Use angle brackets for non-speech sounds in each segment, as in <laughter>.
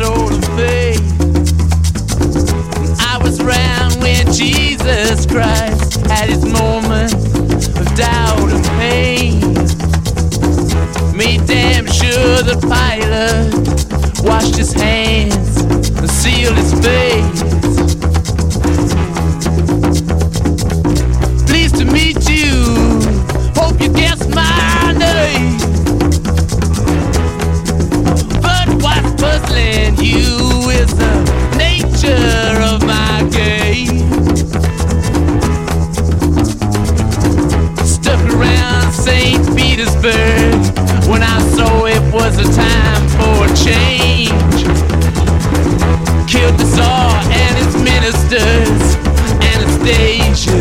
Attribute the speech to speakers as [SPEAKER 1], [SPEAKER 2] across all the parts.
[SPEAKER 1] Of faith. I was around when Jesus Christ had his moment of doubt and pain. Made damn sure the pilot washed his hands and sealed his face. When I saw it was a time for a change. Killed the Tsar and his ministers. Anastasia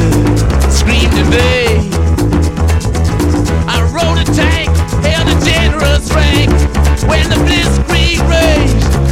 [SPEAKER 1] screamed in vain. I rode a tank, held a generous rank when the blitzkrieg raged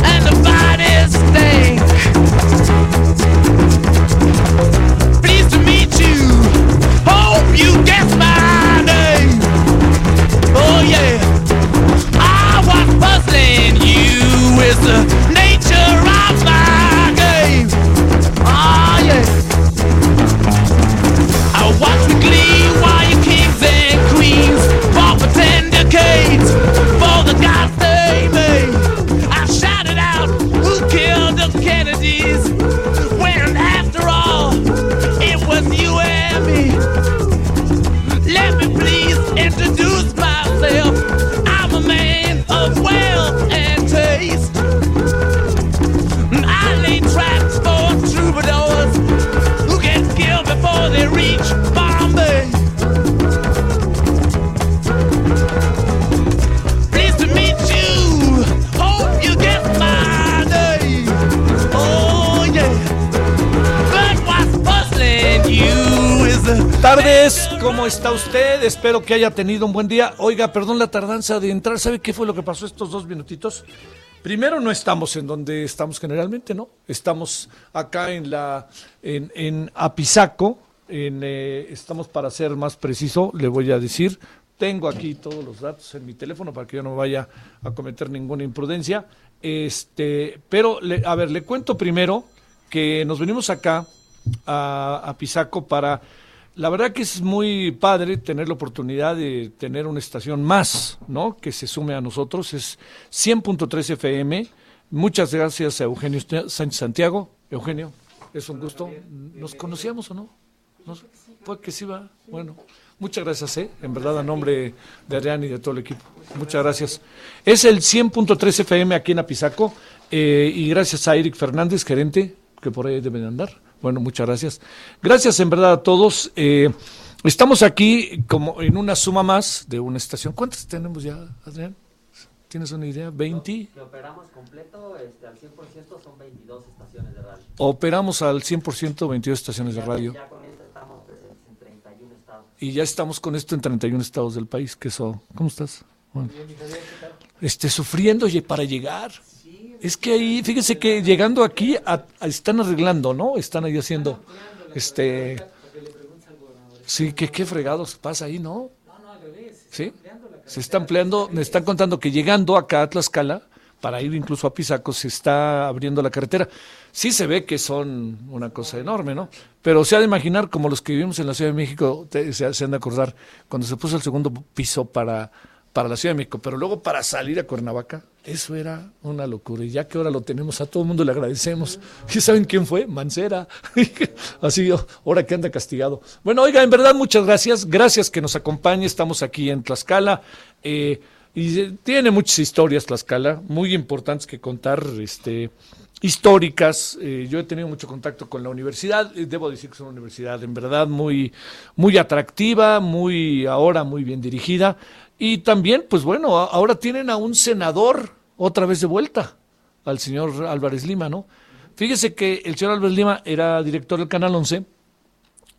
[SPEAKER 2] Tardes, ¿cómo está usted? Espero que haya tenido un buen día. Oiga, perdón la tardanza de entrar. ¿Sabe qué fue lo que pasó estos dos minutitos? Primero, no estamos en donde estamos generalmente, ¿no? Estamos acá en la en, en Apizaco. En, eh, estamos para ser más preciso, le voy a decir. Tengo aquí todos los datos en mi teléfono para que yo no vaya a cometer ninguna imprudencia. Este, pero, le- a ver, le cuento primero que nos venimos acá a, a Pisaco para... La verdad que es muy padre tener la oportunidad de tener una estación más, ¿no? Que se sume a nosotros. Es 100.3 FM. Muchas gracias a Eugenio Sánchez Santiago. Eugenio, es un gusto. ¿Nos conocíamos o no? ¿Nos- Pues que sí va. Bueno, muchas gracias, ¿eh? En verdad, a nombre de Adrián y de todo el equipo. Muchas gracias. Es el 100.3 FM aquí en Apizaco. eh, y gracias a Eric Fernández, gerente, que por ahí deben andar. Bueno, muchas gracias. Gracias en verdad a todos. Eh, estamos aquí como en una suma más de una estación. ¿Cuántas tenemos ya, Adrián? ¿Tienes una idea? ¿20?
[SPEAKER 3] que operamos completo este, al 100% son 22 estaciones de radio.
[SPEAKER 2] Operamos al 100% 22 estaciones de radio.
[SPEAKER 3] Ya con esto estamos presentes en 31 estados.
[SPEAKER 2] Y ya estamos con esto en 31 estados del país, que eso, ¿cómo estás? Bueno. Este, sufriendo para llegar. Es que ahí, fíjense que llegando aquí a- están arreglando, ¿no? Están ahí haciendo, este, sí, que qué fregados pasa ahí, ¿no? Sí, se está ampliando, me están contando que llegando acá a Tlaxcala, para ir incluso a Pisaco, se está abriendo la carretera. Sí se ve que son una cosa enorme, ¿no? Pero se ha de imaginar, como los que vivimos en la Ciudad de México, te- se, se han de acordar, cuando se puso el segundo piso para, para la Ciudad de México, pero luego para salir a Cuernavaca, eso era una locura. Y ya que ahora lo tenemos, a todo el mundo le agradecemos. ¿Y saben quién fue? Mancera. <laughs> Así, ahora que anda castigado. Bueno, oiga, en verdad, muchas gracias. Gracias que nos acompañe. Estamos aquí en Tlaxcala. Eh, y eh, tiene muchas historias Tlaxcala, muy importantes que contar, este, históricas. Eh, yo he tenido mucho contacto con la universidad. debo decir que es una universidad en verdad muy, muy atractiva, muy ahora muy bien dirigida. Y también, pues bueno, ahora tienen a un senador otra vez de vuelta, al señor Álvarez Lima, ¿no? Fíjese que el señor Álvarez Lima era director del Canal 11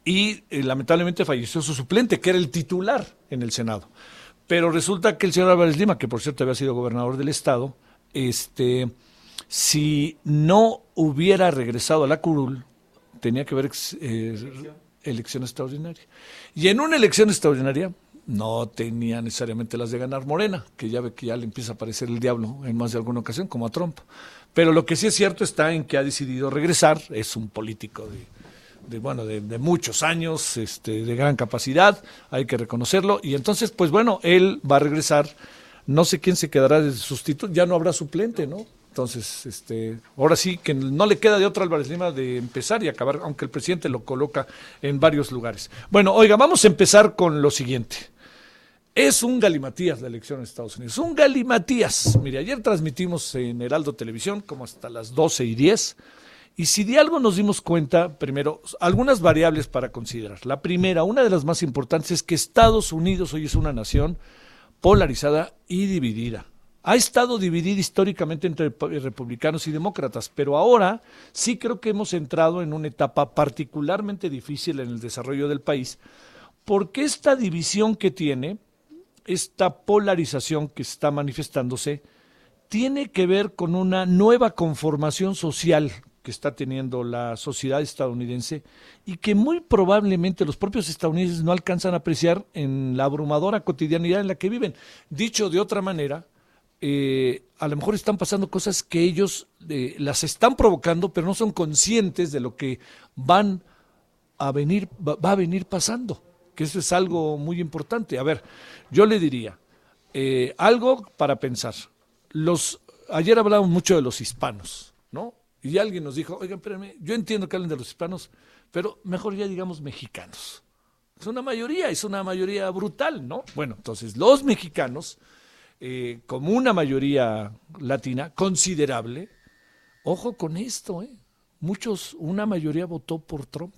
[SPEAKER 2] y eh, lamentablemente falleció su suplente, que era el titular en el Senado. Pero resulta que el señor Álvarez Lima, que por cierto había sido gobernador del estado, este, si no hubiera regresado a la curul, tenía que haber eh, elección extraordinaria. Y en una elección extraordinaria no tenía necesariamente las de ganar Morena, que ya ve que ya le empieza a aparecer el diablo en más de alguna ocasión, como a Trump. Pero lo que sí es cierto está en que ha decidido regresar, es un político de, de bueno, de, muchos años, este, de gran capacidad, hay que reconocerlo, y entonces, pues bueno, él va a regresar, no sé quién se quedará de sustituto, ya no habrá suplente, ¿no? Entonces, este, ahora sí que no le queda de otra Álvarez Lima de empezar y acabar, aunque el presidente lo coloca en varios lugares. Bueno, oiga, vamos a empezar con lo siguiente. Es un galimatías la elección en Estados Unidos. Un galimatías. Mire, ayer transmitimos en Heraldo Televisión como hasta las 12 y 10. Y si de algo nos dimos cuenta, primero, algunas variables para considerar. La primera, una de las más importantes, es que Estados Unidos hoy es una nación polarizada y dividida. Ha estado dividida históricamente entre pa- republicanos y demócratas, pero ahora sí creo que hemos entrado en una etapa particularmente difícil en el desarrollo del país, porque esta división que tiene, esta polarización que está manifestándose, tiene que ver con una nueva conformación social que está teniendo la sociedad estadounidense y que muy probablemente los propios estadounidenses no alcanzan a apreciar en la abrumadora cotidianidad en la que viven. Dicho de otra manera, eh, a lo mejor están pasando cosas que ellos eh, las están provocando, pero no son conscientes de lo que van a venir, va, a venir pasando, que eso es algo muy importante. A ver, yo le diría, eh, algo para pensar. Los, ayer hablamos mucho de los hispanos, ¿no? Y alguien nos dijo, oigan, espérenme, yo entiendo que hablen de los hispanos, pero mejor ya digamos mexicanos. Es una mayoría, es una mayoría brutal, ¿no? Bueno, entonces los mexicanos, eh, como una mayoría latina considerable, ojo con esto, ¿eh? Muchos, una mayoría votó por Trump.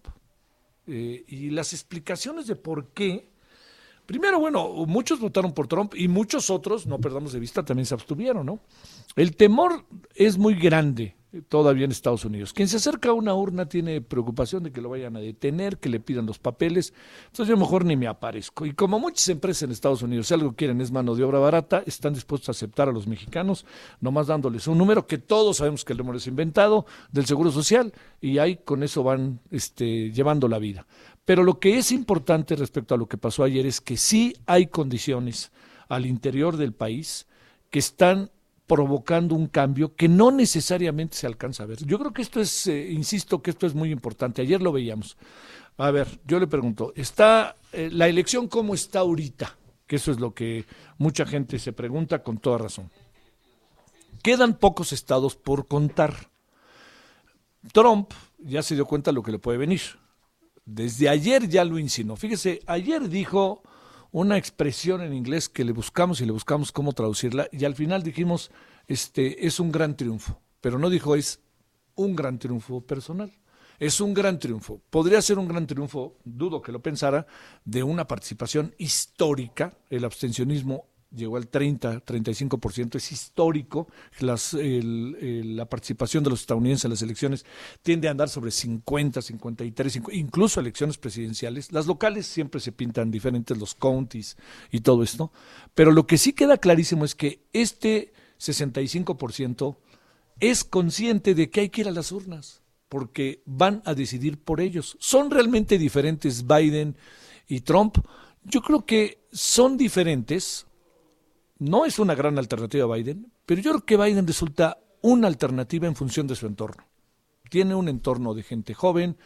[SPEAKER 2] Eh, y las explicaciones de por qué, primero, bueno, muchos votaron por Trump y muchos otros, no perdamos de vista, también se abstuvieron, ¿no? El temor es muy grande todavía en Estados Unidos. Quien se acerca a una urna tiene preocupación de que lo vayan a detener, que le pidan los papeles. Entonces yo mejor ni me aparezco. Y como muchas empresas en Estados Unidos, si algo quieren es mano de obra barata, están dispuestos a aceptar a los mexicanos, nomás dándoles un número que todos sabemos que el número es inventado del Seguro Social y ahí con eso van este, llevando la vida. Pero lo que es importante respecto a lo que pasó ayer es que sí hay condiciones al interior del país que están provocando un cambio que no necesariamente se alcanza a ver. Yo creo que esto es, eh, insisto, que esto es muy importante. Ayer lo veíamos. A ver, yo le pregunto, ¿está eh, la elección cómo está ahorita? Que eso es lo que mucha gente se pregunta con toda razón. Quedan pocos estados por contar. Trump ya se dio cuenta de lo que le puede venir. Desde ayer ya lo insinuó. Fíjese, ayer dijo una expresión en inglés que le buscamos y le buscamos cómo traducirla y al final dijimos, este es un gran triunfo, pero no dijo es un gran triunfo personal. Es un gran triunfo. Podría ser un gran triunfo, dudo que lo pensara, de una participación histórica. El abstencionismo llegó al 30, 35%, es histórico. Las, el, el, la participación de los estadounidenses en las elecciones tiende a andar sobre 50, 53, 50, incluso elecciones presidenciales. Las locales siempre se pintan diferentes, los counties y todo esto. Pero lo que sí queda clarísimo es que este 65% es consciente de que hay que ir a las urnas porque van a decidir por ellos. ¿Son realmente diferentes Biden y Trump? Yo creo que son diferentes no es una gran alternativa a Biden, pero yo creo que Biden resulta una alternativa en función de su entorno. Tiene un entorno de gente joven,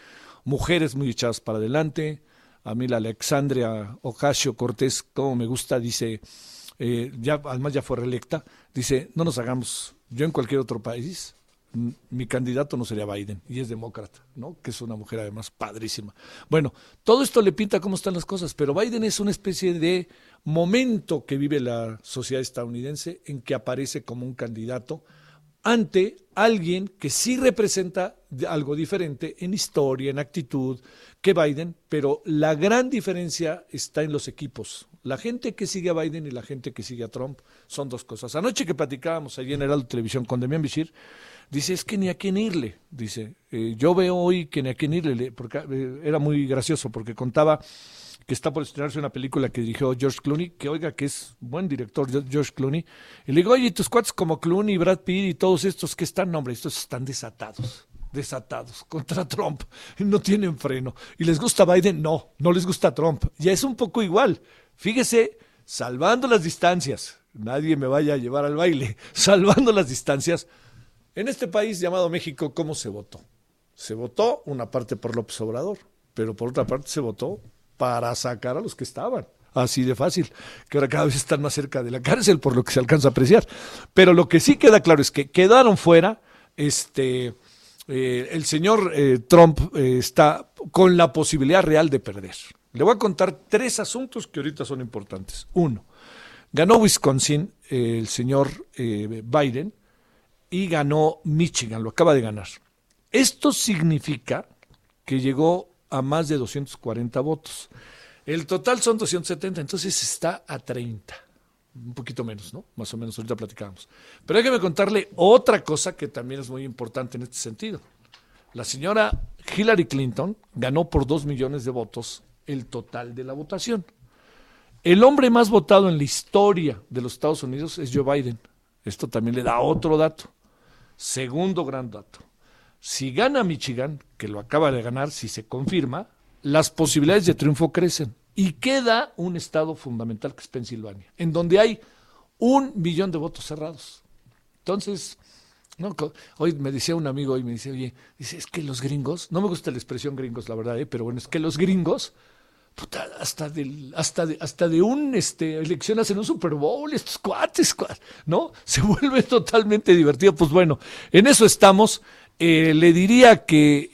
[SPEAKER 2] mujeres muy echadas para adelante. A mí la Alexandria Ocasio Cortés, como me gusta, dice, eh, ya, además ya fue reelecta, dice, no nos hagamos, yo en cualquier otro país, mi candidato no sería Biden, y es demócrata, ¿no? Que es una mujer además padrísima. Bueno, todo esto le pinta cómo están las cosas, pero Biden es una especie de momento que vive la sociedad estadounidense en que aparece como un candidato ante alguien que sí representa algo diferente en historia, en actitud que Biden, pero la gran diferencia está en los equipos. La gente que sigue a Biden y la gente que sigue a Trump son dos cosas. Anoche que platicábamos allí en Heraldo Televisión con Demian Bichir, dice, es que ni a quién irle. Dice, "Eh, yo veo hoy que ni a quién irle, le- porque eh, era muy gracioso porque contaba que está por estrenarse una película que dirigió George Clooney, que oiga que es buen director Ge- George Clooney, y le digo, oye, tus cuates como Clooney, Brad Pitt y todos estos que están, no, hombre, estos están desatados, desatados <laughs> contra Trump, no tienen freno. ¿Y les gusta Biden? No, no les gusta Trump. Ya es un poco igual. Fíjese, salvando las distancias, nadie me vaya a llevar al baile, <laughs> salvando las distancias, en este país llamado México, ¿cómo se votó? Se votó una parte por López Obrador, pero por otra parte se votó para sacar a los que estaban. Así de fácil, que ahora cada vez están más cerca de la cárcel, por lo que se alcanza a apreciar. Pero lo que sí queda claro es que quedaron fuera, este, eh, el señor eh, Trump eh, está con la posibilidad real de perder. Le voy a contar tres asuntos que ahorita son importantes. Uno, ganó Wisconsin eh, el señor eh, Biden y ganó Michigan, lo acaba de ganar. Esto significa que llegó a más de 240 votos. El total son 270, entonces está a 30. Un poquito menos, ¿no? Más o menos, ahorita platicábamos. Pero déjeme contarle otra cosa que también es muy importante en este sentido. La señora Hillary Clinton ganó por 2 millones de votos el total de la votación. El hombre más votado en la historia de los Estados Unidos es Joe Biden. Esto también le da otro dato. Segundo gran dato. Si gana Michigan, que lo acaba de ganar, si se confirma, las posibilidades de triunfo crecen. Y queda un estado fundamental que es Pensilvania, en donde hay un millón de votos cerrados. Entonces, no, hoy me decía un amigo y me dice, oye, dice, es que los gringos, no me gusta la expresión gringos, la verdad, ¿eh? pero bueno, es que los gringos, puta, hasta hasta de, hasta de un este elección hacen un Super Bowl, estos cuates, cua- ¿no? <laughs> Se vuelve totalmente divertido. Pues bueno, en eso estamos. Eh, le diría que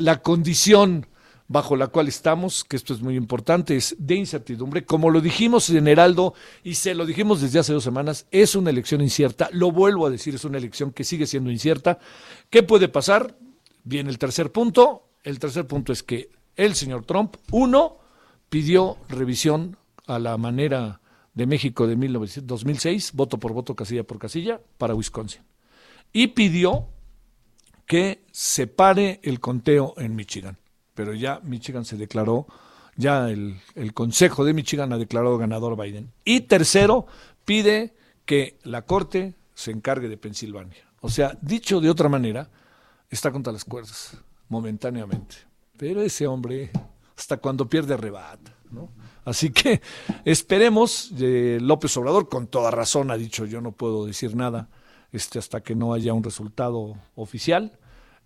[SPEAKER 2] la condición bajo la cual estamos, que esto es muy importante, es de incertidumbre. Como lo dijimos en Heraldo y se lo dijimos desde hace dos semanas, es una elección incierta. Lo vuelvo a decir, es una elección que sigue siendo incierta. ¿Qué puede pasar? Viene el tercer punto. El tercer punto es que el señor Trump, uno, pidió revisión a la manera de México de 1900 2006, voto por voto, casilla por casilla, para Wisconsin. Y pidió que se pare el conteo en Michigan. Pero ya Michigan se declaró, ya el, el Consejo de Michigan ha declarado ganador Biden. Y tercero, pide que la Corte se encargue de Pensilvania. O sea, dicho de otra manera, está contra las cuerdas, momentáneamente. Pero ese hombre, hasta cuando pierde, arrebata. ¿no? Así que esperemos, eh, López Obrador, con toda razón, ha dicho yo no puedo decir nada este, hasta que no haya un resultado oficial.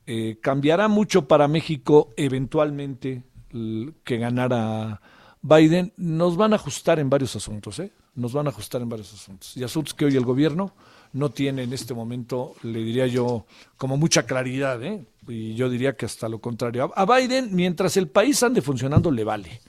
[SPEAKER 2] Eh, cambiará mucho para México eventualmente que ganara Biden. Nos van a ajustar en varios asuntos, ¿eh? Nos van a ajustar en varios asuntos. Y asuntos que hoy el gobierno no tiene en este momento, le diría yo, como mucha claridad, ¿eh? Y yo diría que hasta lo contrario. A Biden, mientras el país ande funcionando, le vale.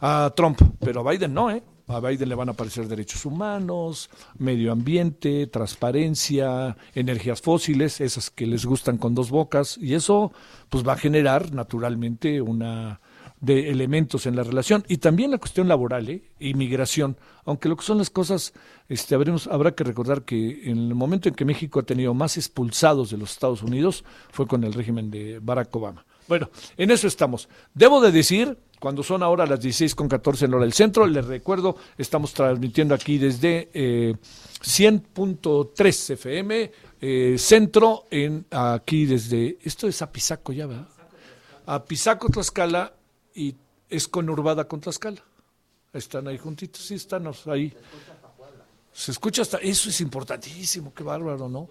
[SPEAKER 2] A Trump, pero a Biden no, ¿eh? A Biden le van a aparecer derechos humanos, medio ambiente, transparencia, energías fósiles, esas que les gustan con dos bocas, y eso pues va a generar naturalmente una de elementos en la relación y también la cuestión laboral, ¿eh? inmigración, aunque lo que son las cosas, este, habremos, habrá que recordar que en el momento en que México ha tenido más expulsados de los Estados Unidos fue con el régimen de Barack Obama. Bueno, en eso estamos. Debo de decir, cuando son ahora las 16 con 14 en hora del centro, les recuerdo, estamos transmitiendo aquí desde eh, 100.3 FM, eh, centro, en aquí desde, esto es Apizaco ya, ¿verdad? Apizaco, Tlaxcala, y es conurbada con Tlaxcala. Están ahí juntitos, sí, están ahí. Se escucha hasta, eso es importantísimo, qué bárbaro, ¿no?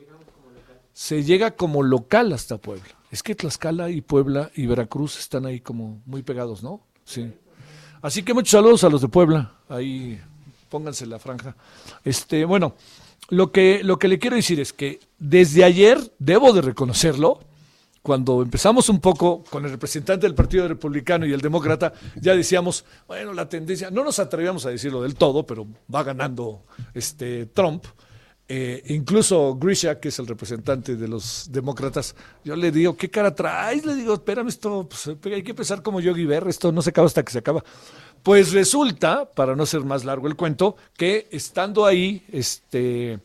[SPEAKER 2] Se llega como local hasta Puebla. Es que Tlaxcala y Puebla y Veracruz están ahí como muy pegados, ¿no? Sí. Así que muchos saludos a los de Puebla. Ahí pónganse la franja. Este, bueno, lo que, lo que le quiero decir es que desde ayer, debo de reconocerlo, cuando empezamos un poco con el representante del Partido Republicano y el Demócrata, ya decíamos, bueno, la tendencia, no nos atrevíamos a decirlo del todo, pero va ganando este Trump. Eh, incluso Grisha, que es el representante de los demócratas, yo le digo, ¿qué cara traes? Le digo, espérame, esto pues, hay que empezar como Yogi Berra, esto no se acaba hasta que se acaba. Pues resulta, para no ser más largo el cuento, que estando ahí, este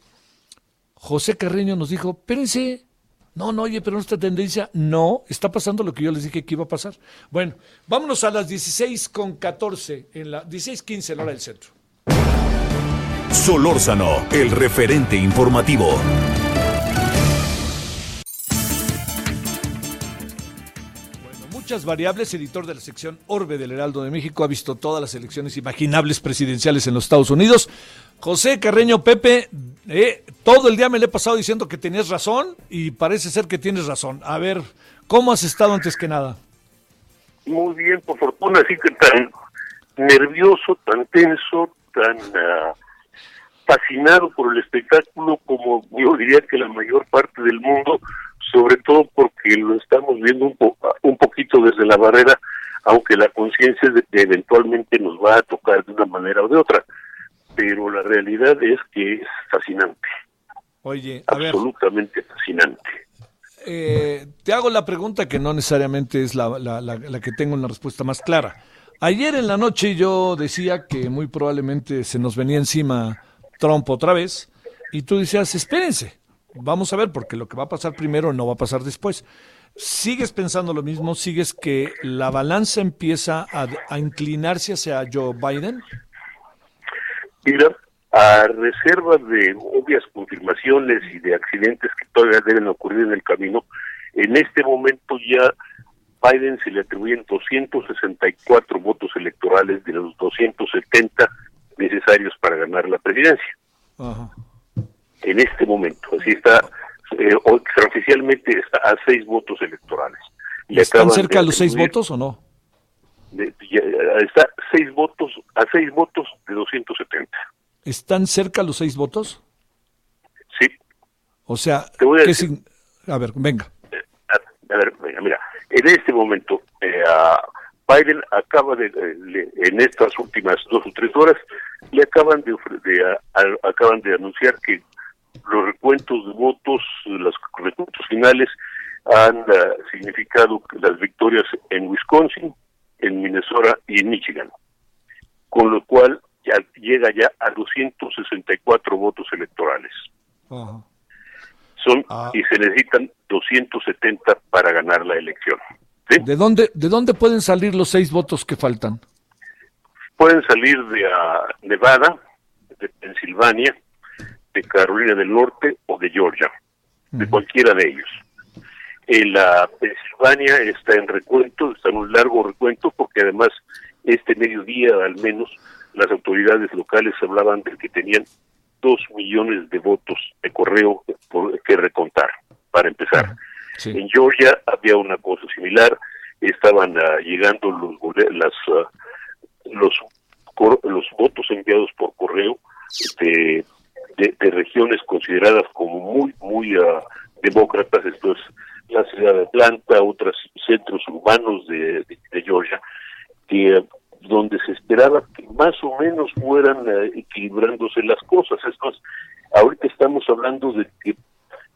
[SPEAKER 2] José Carreño nos dijo, espérense, no, no, oye, pero nuestra tendencia, no, está pasando lo que yo les dije que iba a pasar. Bueno, vámonos a las 16 con 14, en la 16.15 en la hora del centro.
[SPEAKER 4] Solórzano, el referente informativo.
[SPEAKER 2] Bueno, muchas variables. Editor de la sección Orbe del Heraldo de México ha visto todas las elecciones imaginables presidenciales en los Estados Unidos. José Carreño Pepe, eh, todo el día me le he pasado diciendo que tenías razón y parece ser que tienes razón. A ver, ¿cómo has estado antes que nada?
[SPEAKER 5] Muy bien, por fortuna, así que tan nervioso, tan tenso, tan ah, fascinado por el espectáculo como yo diría que la mayor parte del mundo, sobre todo porque lo estamos viendo un, po un poquito desde la barrera, aunque la conciencia eventualmente nos va a tocar de una manera o de otra. Pero la realidad es que es fascinante.
[SPEAKER 2] Oye, a ver,
[SPEAKER 5] absolutamente fascinante.
[SPEAKER 2] eh, te hago la pregunta que no necesariamente es la, la- la- la que tengo una respuesta más clara. Ayer en la noche yo decía que muy probablemente se nos venía encima Trump otra vez y tú decías, espérense, vamos a ver porque lo que va a pasar primero no va a pasar después. ¿Sigues pensando lo mismo? ¿Sigues que la balanza empieza a, a inclinarse hacia Joe Biden?
[SPEAKER 5] Mira, a reserva de obvias confirmaciones y de accidentes que todavía deben ocurrir en el camino, en este momento ya Biden se le atribuyen 264 votos electorales de los 270 necesarios para ganar la presidencia.
[SPEAKER 2] Ajá.
[SPEAKER 5] En este momento, así está, eh, extraoficialmente está a seis votos electorales. Le
[SPEAKER 2] ¿Están cerca
[SPEAKER 5] de
[SPEAKER 2] los seis votos o no?
[SPEAKER 5] de- ya- está seis votos a seis votos de 270.
[SPEAKER 2] ¿Están cerca los seis votos?
[SPEAKER 5] Sí,
[SPEAKER 2] O sea,
[SPEAKER 5] Te voy a
[SPEAKER 2] ¿qué
[SPEAKER 5] decir.
[SPEAKER 2] sign- a ver, venga.
[SPEAKER 5] a, a ver, mira, mira, en este momento eh, a Biden acaba de, eh, le- en estas últimas dos o tres horas, le acaban de, ofre- de, a- acaban de anunciar que los recuentos de votos, los recuentos finales han ah, significado las victorias en Wisconsin, en Minnesota y en Michigan, con lo cual ya llega ya a 264 votos electorales.
[SPEAKER 2] Ajá.
[SPEAKER 5] Son
[SPEAKER 2] Ah.
[SPEAKER 5] y se necesitan 270 para ganar la elección. ¿sí?
[SPEAKER 2] ¿De dónde, ¿De dónde pueden salir los seis votos que faltan?
[SPEAKER 5] Pueden salir de ah, Nevada, de Pensilvania, de Carolina del Norte o de Georgia, de cualquiera de ellos. En la Pensilvania está en recuento, está en un largo recuento, porque además este mediodía al menos las autoridades locales hablaban de que tenían dos millones de votos de correo por- que recontar, para empezar.
[SPEAKER 2] Sí.
[SPEAKER 5] En Georgia había una cosa similar, estaban ah, llegando los las ah, los cor- los votos enviados por correo de, de, de regiones consideradas como muy muy ah, demócratas, esto es la ciudad de Atlanta, otros centros urbanos de, de- de Georgia, que donde se esperaba que más o menos fueran ah, equilibrándose las cosas. Esto es, ahorita estamos hablando de que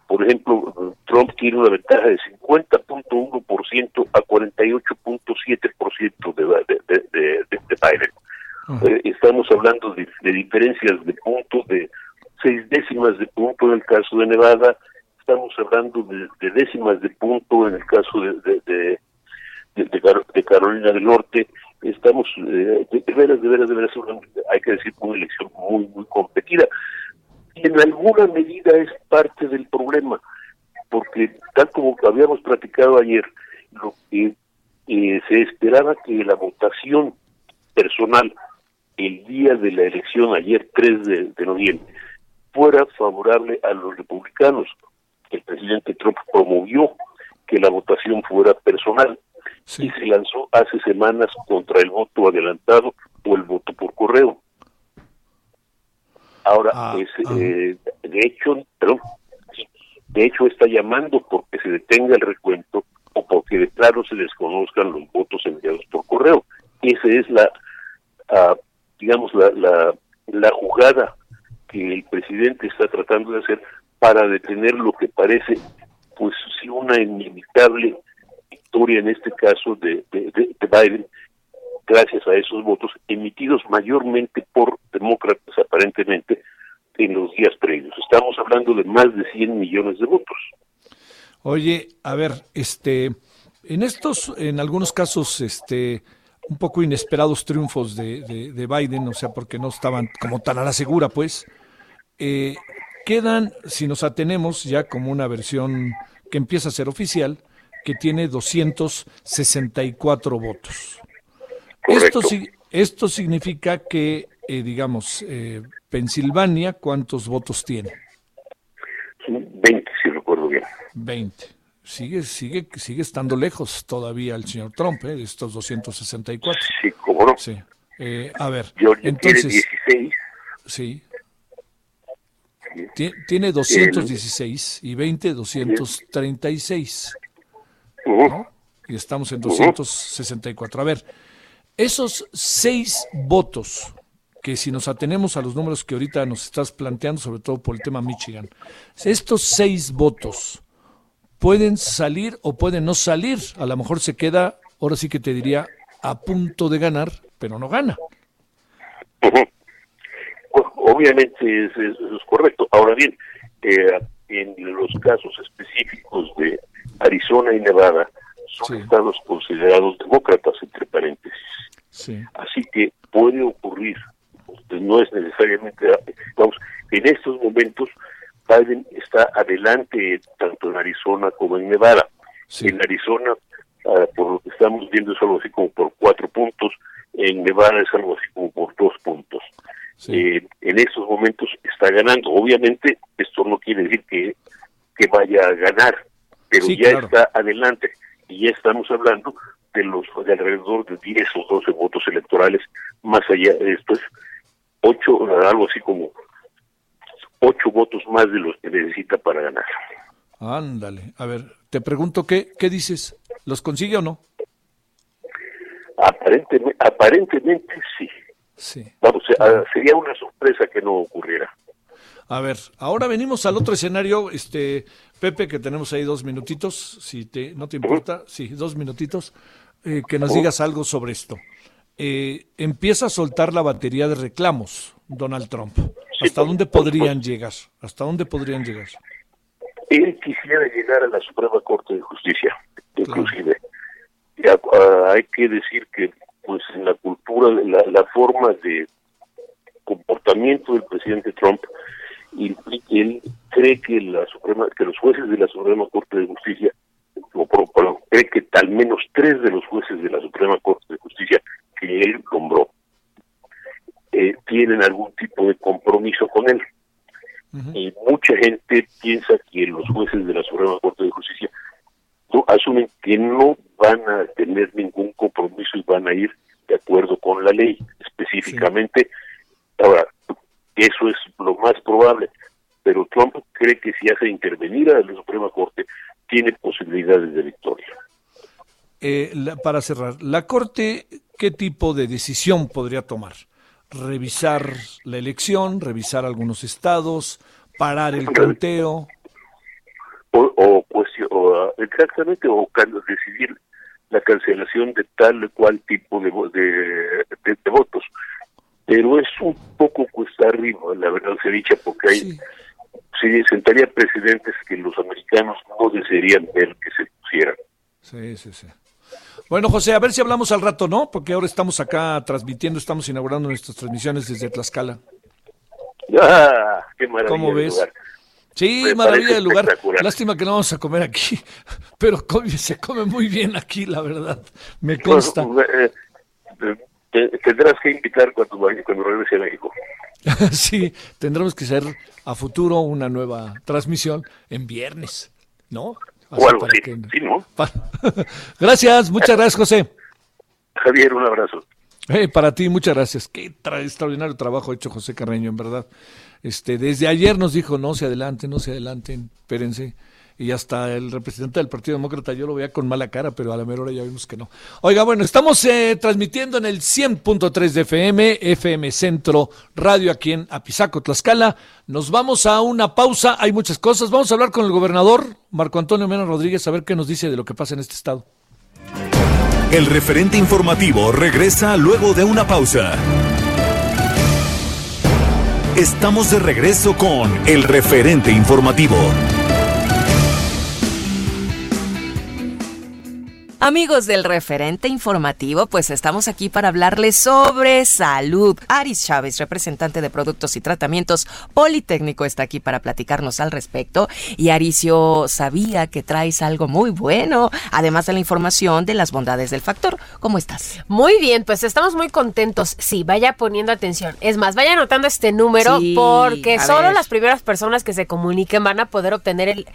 [SPEAKER 5] por ejemplo, Trump tiene una ventaja de 50.1% a 48.7% de, de, de, de, de Biden. Eh, estamos hablando de, de diferencias de punto, de seis décimas de punto en el caso de Nevada, estamos hablando de, de décimas de punto en el caso de, de, de, de- de Car- de Carolina del Norte, estamos, eh, de, veras, de veras, de veras, hay que decir, una elección muy, muy competida. Y en alguna medida es parte del problema, porque tal como habíamos platicado ayer, lo que eh, se esperaba que la votación personal el día de la elección, ayer 3 de, de noviembre, fuera favorable a los republicanos. El presidente Trump promovió que la votación fuera personal
[SPEAKER 2] Sí.
[SPEAKER 5] y se lanzó hace semanas contra el voto adelantado o el voto por correo. Ahora,
[SPEAKER 2] Ah,
[SPEAKER 5] pues,
[SPEAKER 2] ah.
[SPEAKER 5] eh, de hecho, perdón, de hecho está llamando porque se detenga el recuento o porque de plano se desconozcan los votos enviados por correo. Esa es la, ah, digamos, la, la, la jugada que el presidente está tratando de hacer para detener lo que parece, pues sí, una inevitable victoria en este caso de, de, de- de Biden, gracias a esos votos emitidos mayormente por demócratas aparentemente en los días previos. Estamos hablando de más de 100 millones de votos.
[SPEAKER 2] Oye, a ver, este, en estos, en algunos casos, este, un poco inesperados triunfos de, de, de Biden, o sea, porque no estaban como tan a la segura, pues, eh, quedan, si nos atenemos ya como una versión que empieza a ser oficial, que tiene 264 votos. Esto,
[SPEAKER 5] Correcto.
[SPEAKER 2] si- esto significa que, eh, digamos, eh, Pensilvania, ¿cuántos votos tiene?
[SPEAKER 5] Son 20, si recuerdo bien.
[SPEAKER 2] 20. Sigue, sigue, sigue estando lejos todavía el señor Trump, ¿eh? de estos 264.
[SPEAKER 5] Sí, cómo no.
[SPEAKER 2] Sí. Eh, a ver,
[SPEAKER 5] Georgia
[SPEAKER 2] entonces,
[SPEAKER 5] tiene 16.
[SPEAKER 2] sí. Ti- Tiene 216 y 20, 236. Y estamos en 264. A ver, esos seis votos, que si nos atenemos a los números que ahorita nos estás planteando, sobre todo por el tema Michigan, estos seis votos pueden salir o pueden no salir. A lo mejor se queda, ahora sí que te diría, a punto de ganar, pero no gana.
[SPEAKER 5] Obviamente es- es correcto. Ahora bien, eh, en los casos específicos de Arizona y Nevada, son
[SPEAKER 2] Sí.
[SPEAKER 5] estados considerados demócratas, entre paréntesis.
[SPEAKER 2] Sí.
[SPEAKER 5] Así que puede ocurrir, pues, no es necesariamente, vamos, en estos momentos Biden está adelante tanto en Arizona como en Nevada.
[SPEAKER 2] Sí.
[SPEAKER 5] En Arizona, ah, por lo que estamos viendo, es algo así como por cuatro puntos, en Nevada es algo así como por dos puntos.
[SPEAKER 2] Sí.
[SPEAKER 5] Eh, en estos momentos está ganando. Obviamente, esto no quiere decir que, que vaya a ganar, pero
[SPEAKER 2] Sí,
[SPEAKER 5] ya
[SPEAKER 2] claro.
[SPEAKER 5] está adelante. Y ya estamos hablando de los de alrededor de 10 o 12 votos electorales, más allá de esto es 8, algo así como 8 votos más de los que necesita para ganar.
[SPEAKER 2] Ándale. A ver, te pregunto, ¿qué, qué dices? ¿Los consigue o no?
[SPEAKER 5] Aparentemente, aparentemente sí.
[SPEAKER 2] Sí.
[SPEAKER 5] Vamos, ah, sería una sorpresa que no ocurriera.
[SPEAKER 2] A ver, ahora venimos al otro escenario, este Pepe, que tenemos ahí dos minutitos, si te, no te importa, sí, dos minutitos, eh, que nos digas algo sobre esto. Eh, empieza a soltar la batería de reclamos, Donald Trump. ¿Hasta dónde podrían llegar? ¿Hasta dónde podrían llegar?
[SPEAKER 5] Él quisiera llegar a la Suprema Corte de Justicia, inclusive. Y a- a- hay que decir que, pues, en la cultura, la, la forma de comportamiento del presidente Trump, y, él cree que la Suprema, que los jueces de la Suprema Corte de Justicia, o por- cree que al menos tres de los jueces de la Suprema Corte de Justicia que él nombró eh, tienen algún tipo de compromiso con él. Y mucha gente piensa que los jueces de la Suprema Corte de Justicia no, asumen que no van a tener ningún compromiso y van a ir de acuerdo con la ley específicamente. Ahora, eso es lo más probable, pero Trump cree que si hace intervenir a la Suprema Corte, tiene posibilidades de victoria.
[SPEAKER 2] Eh, la- para cerrar, ¿la Corte qué tipo de decisión podría tomar? ¿Revisar la elección, revisar algunos estados, parar el conteo?
[SPEAKER 5] o, o, ah, exactamente o decidir la cancelación de tal o cual tipo de, de- de votos pero es un poco cuesta arriba la verdad se dicha porque hay
[SPEAKER 2] Sí.
[SPEAKER 5] se sentaría precedentes que los americanos no desearían ver que se pusieran
[SPEAKER 2] Sí, sí, sí. Bueno, José, a ver si hablamos al rato, ¿no? Porque ahora estamos acá transmitiendo, estamos inaugurando nuestras transmisiones desde Tlaxcala.
[SPEAKER 5] ¡Ah! ¡Qué maravilla
[SPEAKER 2] ¿Cómo ves?
[SPEAKER 5] lugar!
[SPEAKER 2] Sí,
[SPEAKER 5] Me
[SPEAKER 2] maravilla del lugar. Lástima que no vamos a comer aquí, <laughs> pero se come muy bien aquí, la verdad. Me consta.
[SPEAKER 5] Bueno, eh, eh, te- tendrás que invitar cuando, cuando regrese a México <laughs>
[SPEAKER 2] sí, tendremos que hacer a futuro una nueva transmisión en viernes, ¿no?
[SPEAKER 5] O algo así,
[SPEAKER 2] que-
[SPEAKER 5] sí, ¿no? <laughs>
[SPEAKER 2] gracias, muchas gracias, José.
[SPEAKER 5] Javier, un abrazo.
[SPEAKER 2] Eh, para ti, muchas gracias. Qué tra- extraordinario trabajo ha hecho José Carreño, en verdad. Este, desde ayer nos dijo, no se adelanten, no se adelanten, espérense. Y hasta el representante del Partido Demócrata yo lo veía con mala cara, pero a la mera hora ya vimos que no. Oiga, bueno, estamos eh, transmitiendo en el 100.3 de FM, FM Centro Radio aquí en Apizaco, Tlaxcala. Nos vamos a una pausa, hay muchas cosas. Vamos a hablar con el gobernador, Marco Antonio Mena Rodríguez, a ver qué nos dice de lo que pasa en este estado.
[SPEAKER 4] El referente informativo regresa luego de una pausa. Estamos de regreso con el referente informativo.
[SPEAKER 6] Amigos del referente informativo, pues estamos aquí para hablarles sobre salud. Aris Chávez, representante de productos y tratamientos Politécnico, está aquí para platicarnos al respecto. Y Aricio sabía que traes algo muy bueno, además de la información de las bondades del factor. ¿Cómo estás?
[SPEAKER 7] Muy bien, pues estamos muy contentos. Sí, vaya poniendo atención. Es más, vaya anotando este número
[SPEAKER 6] Sí,
[SPEAKER 7] porque solo
[SPEAKER 6] ver.
[SPEAKER 7] las primeras personas que se comuniquen van a poder obtener el...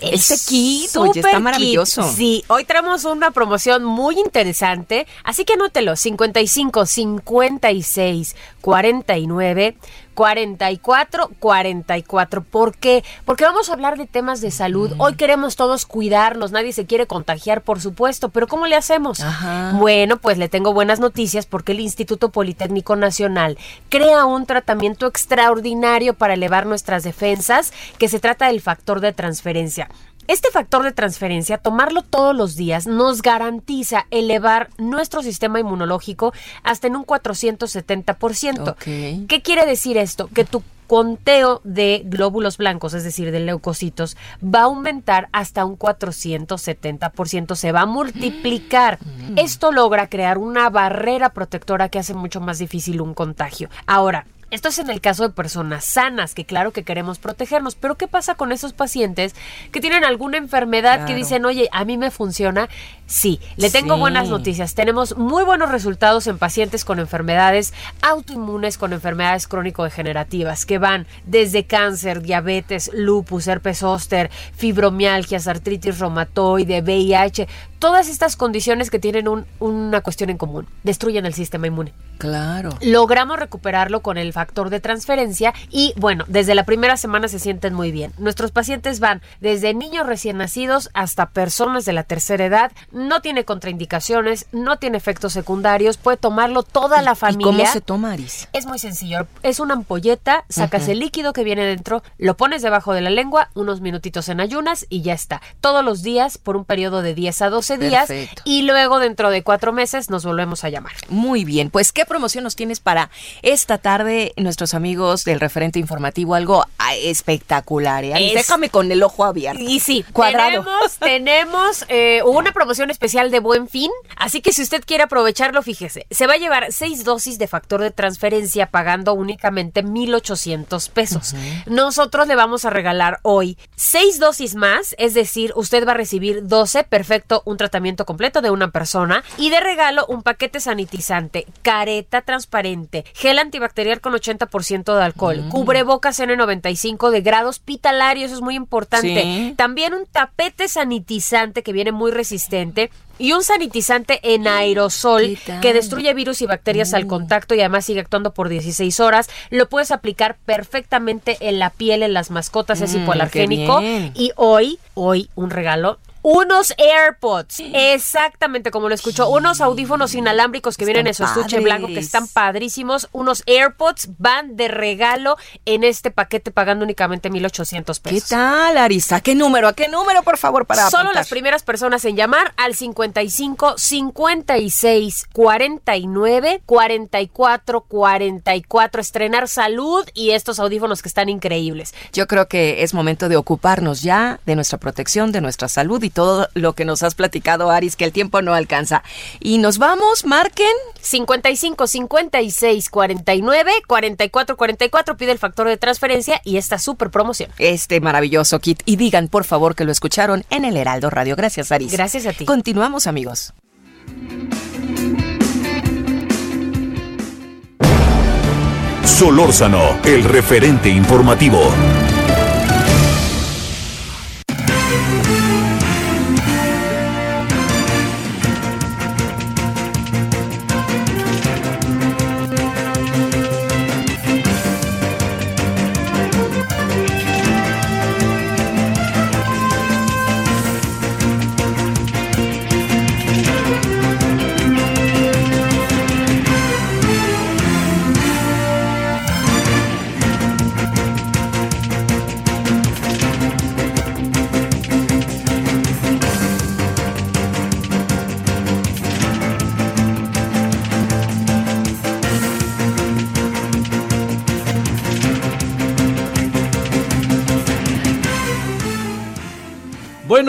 [SPEAKER 6] Este kit, oye, está maravilloso.
[SPEAKER 7] kit. Sí, hoy traemos una promoción muy interesante, así que anótelo, 55 56 49 44 44. ¿Por qué? Porque vamos a hablar de temas de salud.
[SPEAKER 6] Mm.
[SPEAKER 7] Hoy queremos todos cuidarnos, nadie se quiere contagiar, por supuesto, pero ¿cómo le hacemos?
[SPEAKER 6] Ajá.
[SPEAKER 7] Bueno, pues le tengo buenas noticias porque el Instituto Politécnico Nacional crea un tratamiento extraordinario para elevar nuestras defensas, que se trata del factor de transferencia. Este factor de transferencia, tomarlo todos los días, nos garantiza elevar nuestro sistema inmunológico hasta en un 470%.
[SPEAKER 6] Ok.
[SPEAKER 7] ¿Qué quiere decir esto? Que tu conteo de glóbulos blancos, es decir, de leucocitos, va a aumentar hasta un 470%, se va a multiplicar. Esto logra crear una barrera protectora que hace mucho más difícil un contagio. Ahora, esto es en el caso de personas sanas, que claro que queremos protegernos, pero ¿qué pasa con esos pacientes que tienen alguna enfermedad que dicen, oye, a mí me funciona? Sí, le tengo
[SPEAKER 6] Sí.
[SPEAKER 7] buenas noticias. Tenemos muy buenos resultados en pacientes con enfermedades autoinmunes, con enfermedades crónico-degenerativas, que van desde cáncer, diabetes, lupus, herpes zóster, fibromialgias, artritis reumatoide, VIH, todas estas condiciones que tienen un- una cuestión en común, destruyen el sistema inmune
[SPEAKER 6] Claro.
[SPEAKER 7] logramos recuperarlo con el factor de transferencia y bueno, desde la primera semana se sienten muy bien. Nuestros pacientes van desde niños recién nacidos hasta personas de la tercera edad, no tiene contraindicaciones, no tiene efectos secundarios, puede tomarlo toda la
[SPEAKER 6] ¿Y
[SPEAKER 7] familia.
[SPEAKER 6] cómo se toma, Aris?
[SPEAKER 7] Es muy sencillo. Es una ampolleta, sacas el líquido que viene dentro, lo pones debajo de la lengua, unos minutitos en ayunas y ya está. Todos los días por un periodo de 10 a 12 días
[SPEAKER 6] Perfecto.
[SPEAKER 7] y luego dentro de cuatro meses nos volvemos a llamar.
[SPEAKER 6] Muy bien, pues ¿qué promoción nos tienes para esta tarde, nuestros amigos del referente informativo? Algo ah, espectacular, ¿eh?
[SPEAKER 7] Es-
[SPEAKER 6] Déjame con el ojo abierto.
[SPEAKER 7] Y sí,
[SPEAKER 6] Cuadrado.
[SPEAKER 7] tenemos, <laughs> tenemos eh, una promoción especial de Buen Fin, así que si usted quiere aprovecharlo, fíjese, se va a llevar seis dosis de factor de transferencia pagando únicamente 1,800 pesos. Nosotros le vamos a regalar hoy seis dosis más, es decir, usted va a recibir 12, perfecto, un tratamiento completo de una persona y de regalo un paquete sanitizante, careta transparente, gel antibacterial con 80% de alcohol, cubrebocas N95 de grado hospitalario, eso es muy importante.
[SPEAKER 6] Sí.
[SPEAKER 7] También un tapete sanitizante que viene muy resistente y un sanitizante en aerosol
[SPEAKER 6] ¿Qué tal?
[SPEAKER 7] que destruye virus y bacterias al contacto y además sigue actuando por 16 horas. Lo puedes aplicar perfectamente en la piel, en las mascotas, es
[SPEAKER 6] Mm,
[SPEAKER 7] hipoalergénico. Y hoy, hoy, un regalo. Unos AirPods, <gasps> exactamente como lo escuchó, unos audífonos inalámbricos que vienen en su estuche blanco que están padrísimos, unos AirPods van de regalo en este paquete pagando únicamente 1800
[SPEAKER 6] ¿Qué
[SPEAKER 7] pesos.
[SPEAKER 6] tal, Aris? ¿A qué número? ¿A qué número, por favor, para
[SPEAKER 7] Solo
[SPEAKER 6] apuntar?
[SPEAKER 7] las primeras personas en llamar al 55 56 49 44 44 estrenar salud y estos audífonos que están increíbles.
[SPEAKER 6] Yo creo que es momento de ocuparnos ya de nuestra protección, de nuestra salud y todo lo que nos has platicado, Aris, que el tiempo no alcanza. Y nos vamos, marquen.
[SPEAKER 7] 55 56 49 44 44 pide el factor de transferencia y esta super promoción.
[SPEAKER 6] Este maravilloso kit y digan por favor que lo escucharon en el Heraldo Radio. Gracias, Aris.
[SPEAKER 7] Gracias a ti.
[SPEAKER 6] Continuamos, amigos.
[SPEAKER 4] Solórzano, el referente informativo.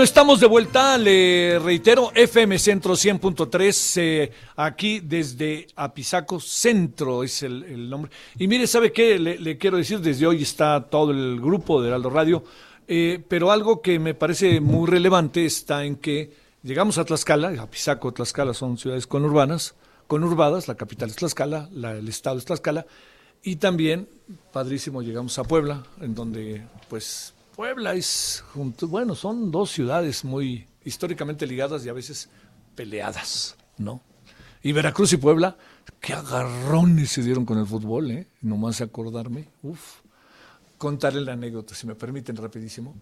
[SPEAKER 2] Estamos de vuelta, le reitero, FM Centro 100.3, eh, aquí desde Apizaco Centro es el, nombre. Y mire, ¿sabe qué? Le, quiero decir, desde hoy está todo el grupo de Heraldo Radio, eh, pero algo que me parece muy relevante está en que llegamos a Tlaxcala, Apizaco, Tlaxcala son ciudades conurbanas, conurbadas, la capital es Tlaxcala, la- el estado es Tlaxcala, y también, padrísimo, llegamos a Puebla, en donde, pues, Puebla es, junto, bueno, son dos ciudades muy históricamente ligadas y a veces peleadas, ¿no? Y Veracruz y Puebla, qué agarrones se dieron con el fútbol, ¿eh? Nomás acordarme, uf. Contarle la anécdota, si me permiten, rapidísimo.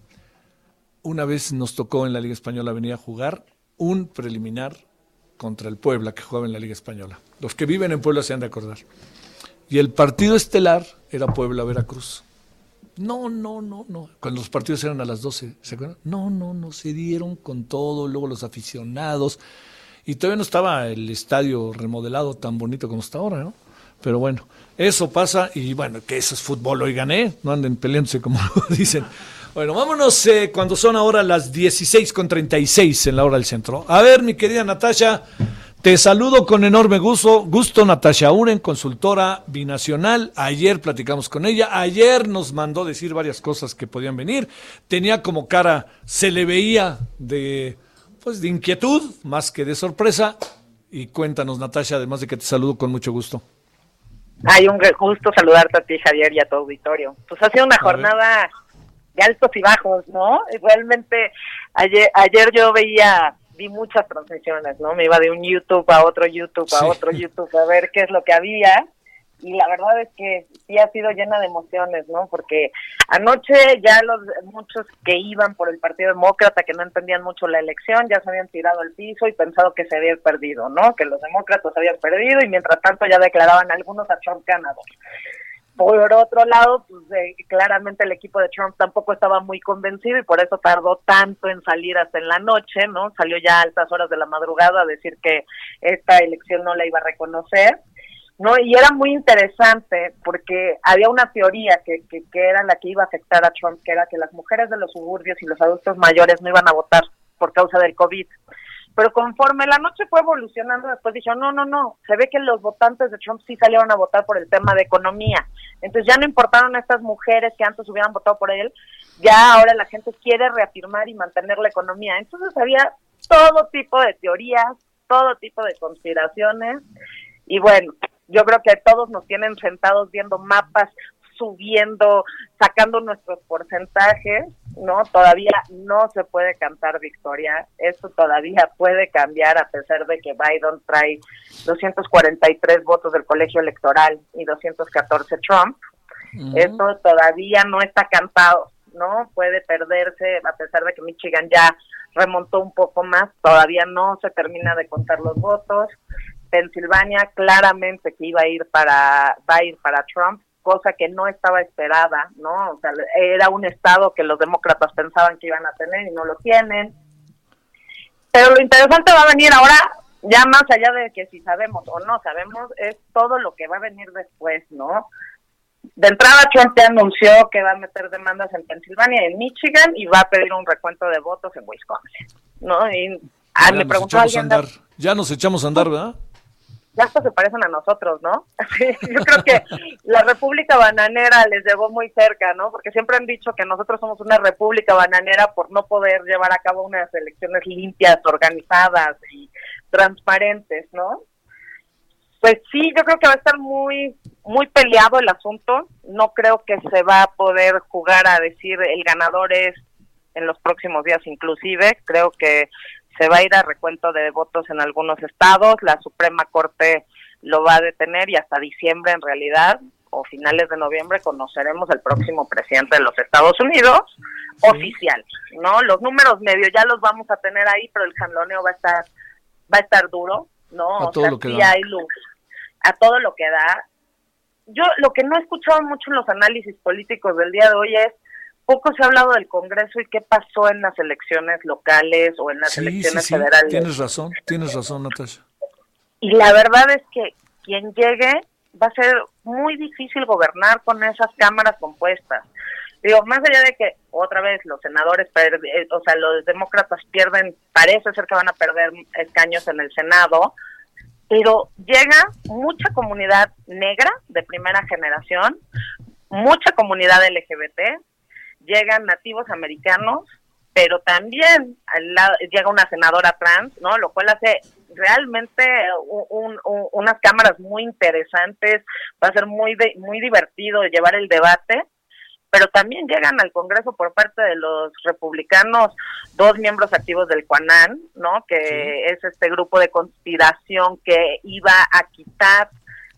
[SPEAKER 2] Una vez nos tocó en la Liga Española venir a jugar un preliminar contra el Puebla, que jugaba en la Liga Española. Los que viven en Puebla se han de acordar. Y el partido estelar era Puebla-Veracruz. No, no, no, no. Cuando los partidos eran a las 12, ¿se acuerdan? No, no, no, se dieron con todo, luego los aficionados. Y todavía no estaba el estadio remodelado tan bonito como está ahora, ¿no? Pero bueno, eso pasa y bueno, que eso es fútbol, hoy gané, no anden peleándose como <laughs> dicen. Bueno, vámonos eh, cuando son ahora las 16 con 36 en la hora del centro. A ver, mi querida Natasha, te saludo con enorme gusto, gusto Natasha Uren, consultora binacional. Ayer platicamos con ella, ayer nos mandó decir varias cosas que podían venir. Tenía como cara, se le veía de, pues, de inquietud más que de sorpresa. Y cuéntanos, Natasha, además de que te saludo con mucho gusto.
[SPEAKER 8] Hay un gusto saludarte a ti, Javier, y a tu auditorio. Pues ha sido una
[SPEAKER 2] A ver.
[SPEAKER 8] jornada de altos y bajos, ¿no? Realmente, ayer, ayer yo veía, vi muchas transmisiones, ¿no? Me iba de un YouTube a otro YouTube, a
[SPEAKER 2] Sí.
[SPEAKER 8] otro YouTube, a ver qué es lo que había. Y la verdad es que sí ha sido llena de emociones, ¿no? Porque anoche ya los muchos que iban por el Partido Demócrata, que no entendían mucho la elección, ya se habían tirado al piso y pensado que se habían perdido, ¿no? Que los demócratas habían perdido y mientras tanto ya declaraban algunos a Trump ganador. Por otro lado, pues eh, claramente el equipo de Trump tampoco estaba muy convencido y por eso tardó tanto en salir hasta en la noche, ¿no? Salió ya a altas horas de la madrugada a decir que esta elección no la iba a reconocer, ¿no? Y era muy interesante porque había una teoría que, que, que era la que iba a afectar a Trump, que era que las mujeres de los suburbios y los adultos mayores no iban a votar por causa del COVID. Pero conforme la noche fue evolucionando, después dijeron, no, no, no, se ve que los votantes de Trump sí salieron a votar por el tema de economía. Entonces ya no importaron a estas mujeres que antes hubieran votado por él, ya ahora la gente quiere reafirmar y mantener la economía. Entonces había todo tipo de teorías, todo tipo de conspiraciones y bueno, yo creo que todos nos tienen sentados viendo mapas, subiendo, sacando nuestros porcentajes, ¿no? Todavía no se puede cantar victoria, eso todavía puede cambiar a pesar de que Biden trae 243 votos del colegio electoral y 214 Trump. Esto todavía no está cantado, ¿no? Puede perderse a pesar de que Michigan ya remontó un poco más, todavía no se termina de contar los votos. Pensilvania claramente que iba a ir para va a ir para Trump, cosa que no estaba esperada, ¿no? O sea, era un estado que los demócratas pensaban que iban a tener y no lo tienen. Pero lo interesante va a venir ahora, ya más allá de que si sabemos o no sabemos, es todo lo que va a venir después, ¿no? De entrada, Trump ya anunció que va a meter demandas en Pensilvania y en Michigan y va a pedir un recuento de votos en Wisconsin, ¿no? Y ah,
[SPEAKER 2] Ya
[SPEAKER 8] me preguntó alguien,
[SPEAKER 2] andar, ya nos echamos a andar, ¿verdad?
[SPEAKER 8] Ya hasta se parecen a nosotros, ¿no? <laughs> Yo creo que la República Bananera les llegó muy cerca, ¿no? Porque siempre han dicho que nosotros somos una República Bananera por no poder llevar a cabo unas elecciones limpias, organizadas y transparentes, ¿no? Pues sí, yo creo que va a estar muy muy peleado el asunto. No creo que se va a poder jugar a decir el ganador es en los próximos días inclusive. Creo que se va a ir a recuento de votos en algunos estados. La Suprema Corte lo va a detener y hasta diciembre en realidad o finales de noviembre conoceremos el próximo presidente de los Estados Unidos oficial, ¿no? Los números medios ya los vamos a tener ahí, pero el jaloneo va a estar va a estar duro, ¿no?
[SPEAKER 2] A
[SPEAKER 8] o
[SPEAKER 2] todo
[SPEAKER 8] sea,
[SPEAKER 2] lo que
[SPEAKER 8] sí
[SPEAKER 2] da.
[SPEAKER 8] hay luz. A todo lo que da. Yo lo que no he escuchado mucho en los análisis políticos del día de hoy es poco se ha hablado del Congreso y qué pasó en las elecciones locales o en las
[SPEAKER 2] Sí, sí,
[SPEAKER 8] elecciones
[SPEAKER 2] sí,
[SPEAKER 8] federales.
[SPEAKER 2] tienes razón, tienes razón, Natasha.
[SPEAKER 8] Y la verdad es que quien llegue va a ser muy difícil gobernar con esas cámaras compuestas. Digo, más allá de que otra vez los senadores, eh, o sea, los demócratas pierden, parece ser que van a perder escaños en el Senado, pero llega mucha comunidad negra de primera generación, mucha comunidad LGBT, llegan nativos americanos, pero también al lado- llega una senadora trans, ¿no? Lo cual hace realmente un- un- un- unas cámaras muy interesantes, va a ser muy de- muy divertido llevar el debate, pero también llegan al Congreso por parte de los republicanos dos miembros activos del Cuanán, ¿no? Que es este grupo de conspiración que iba a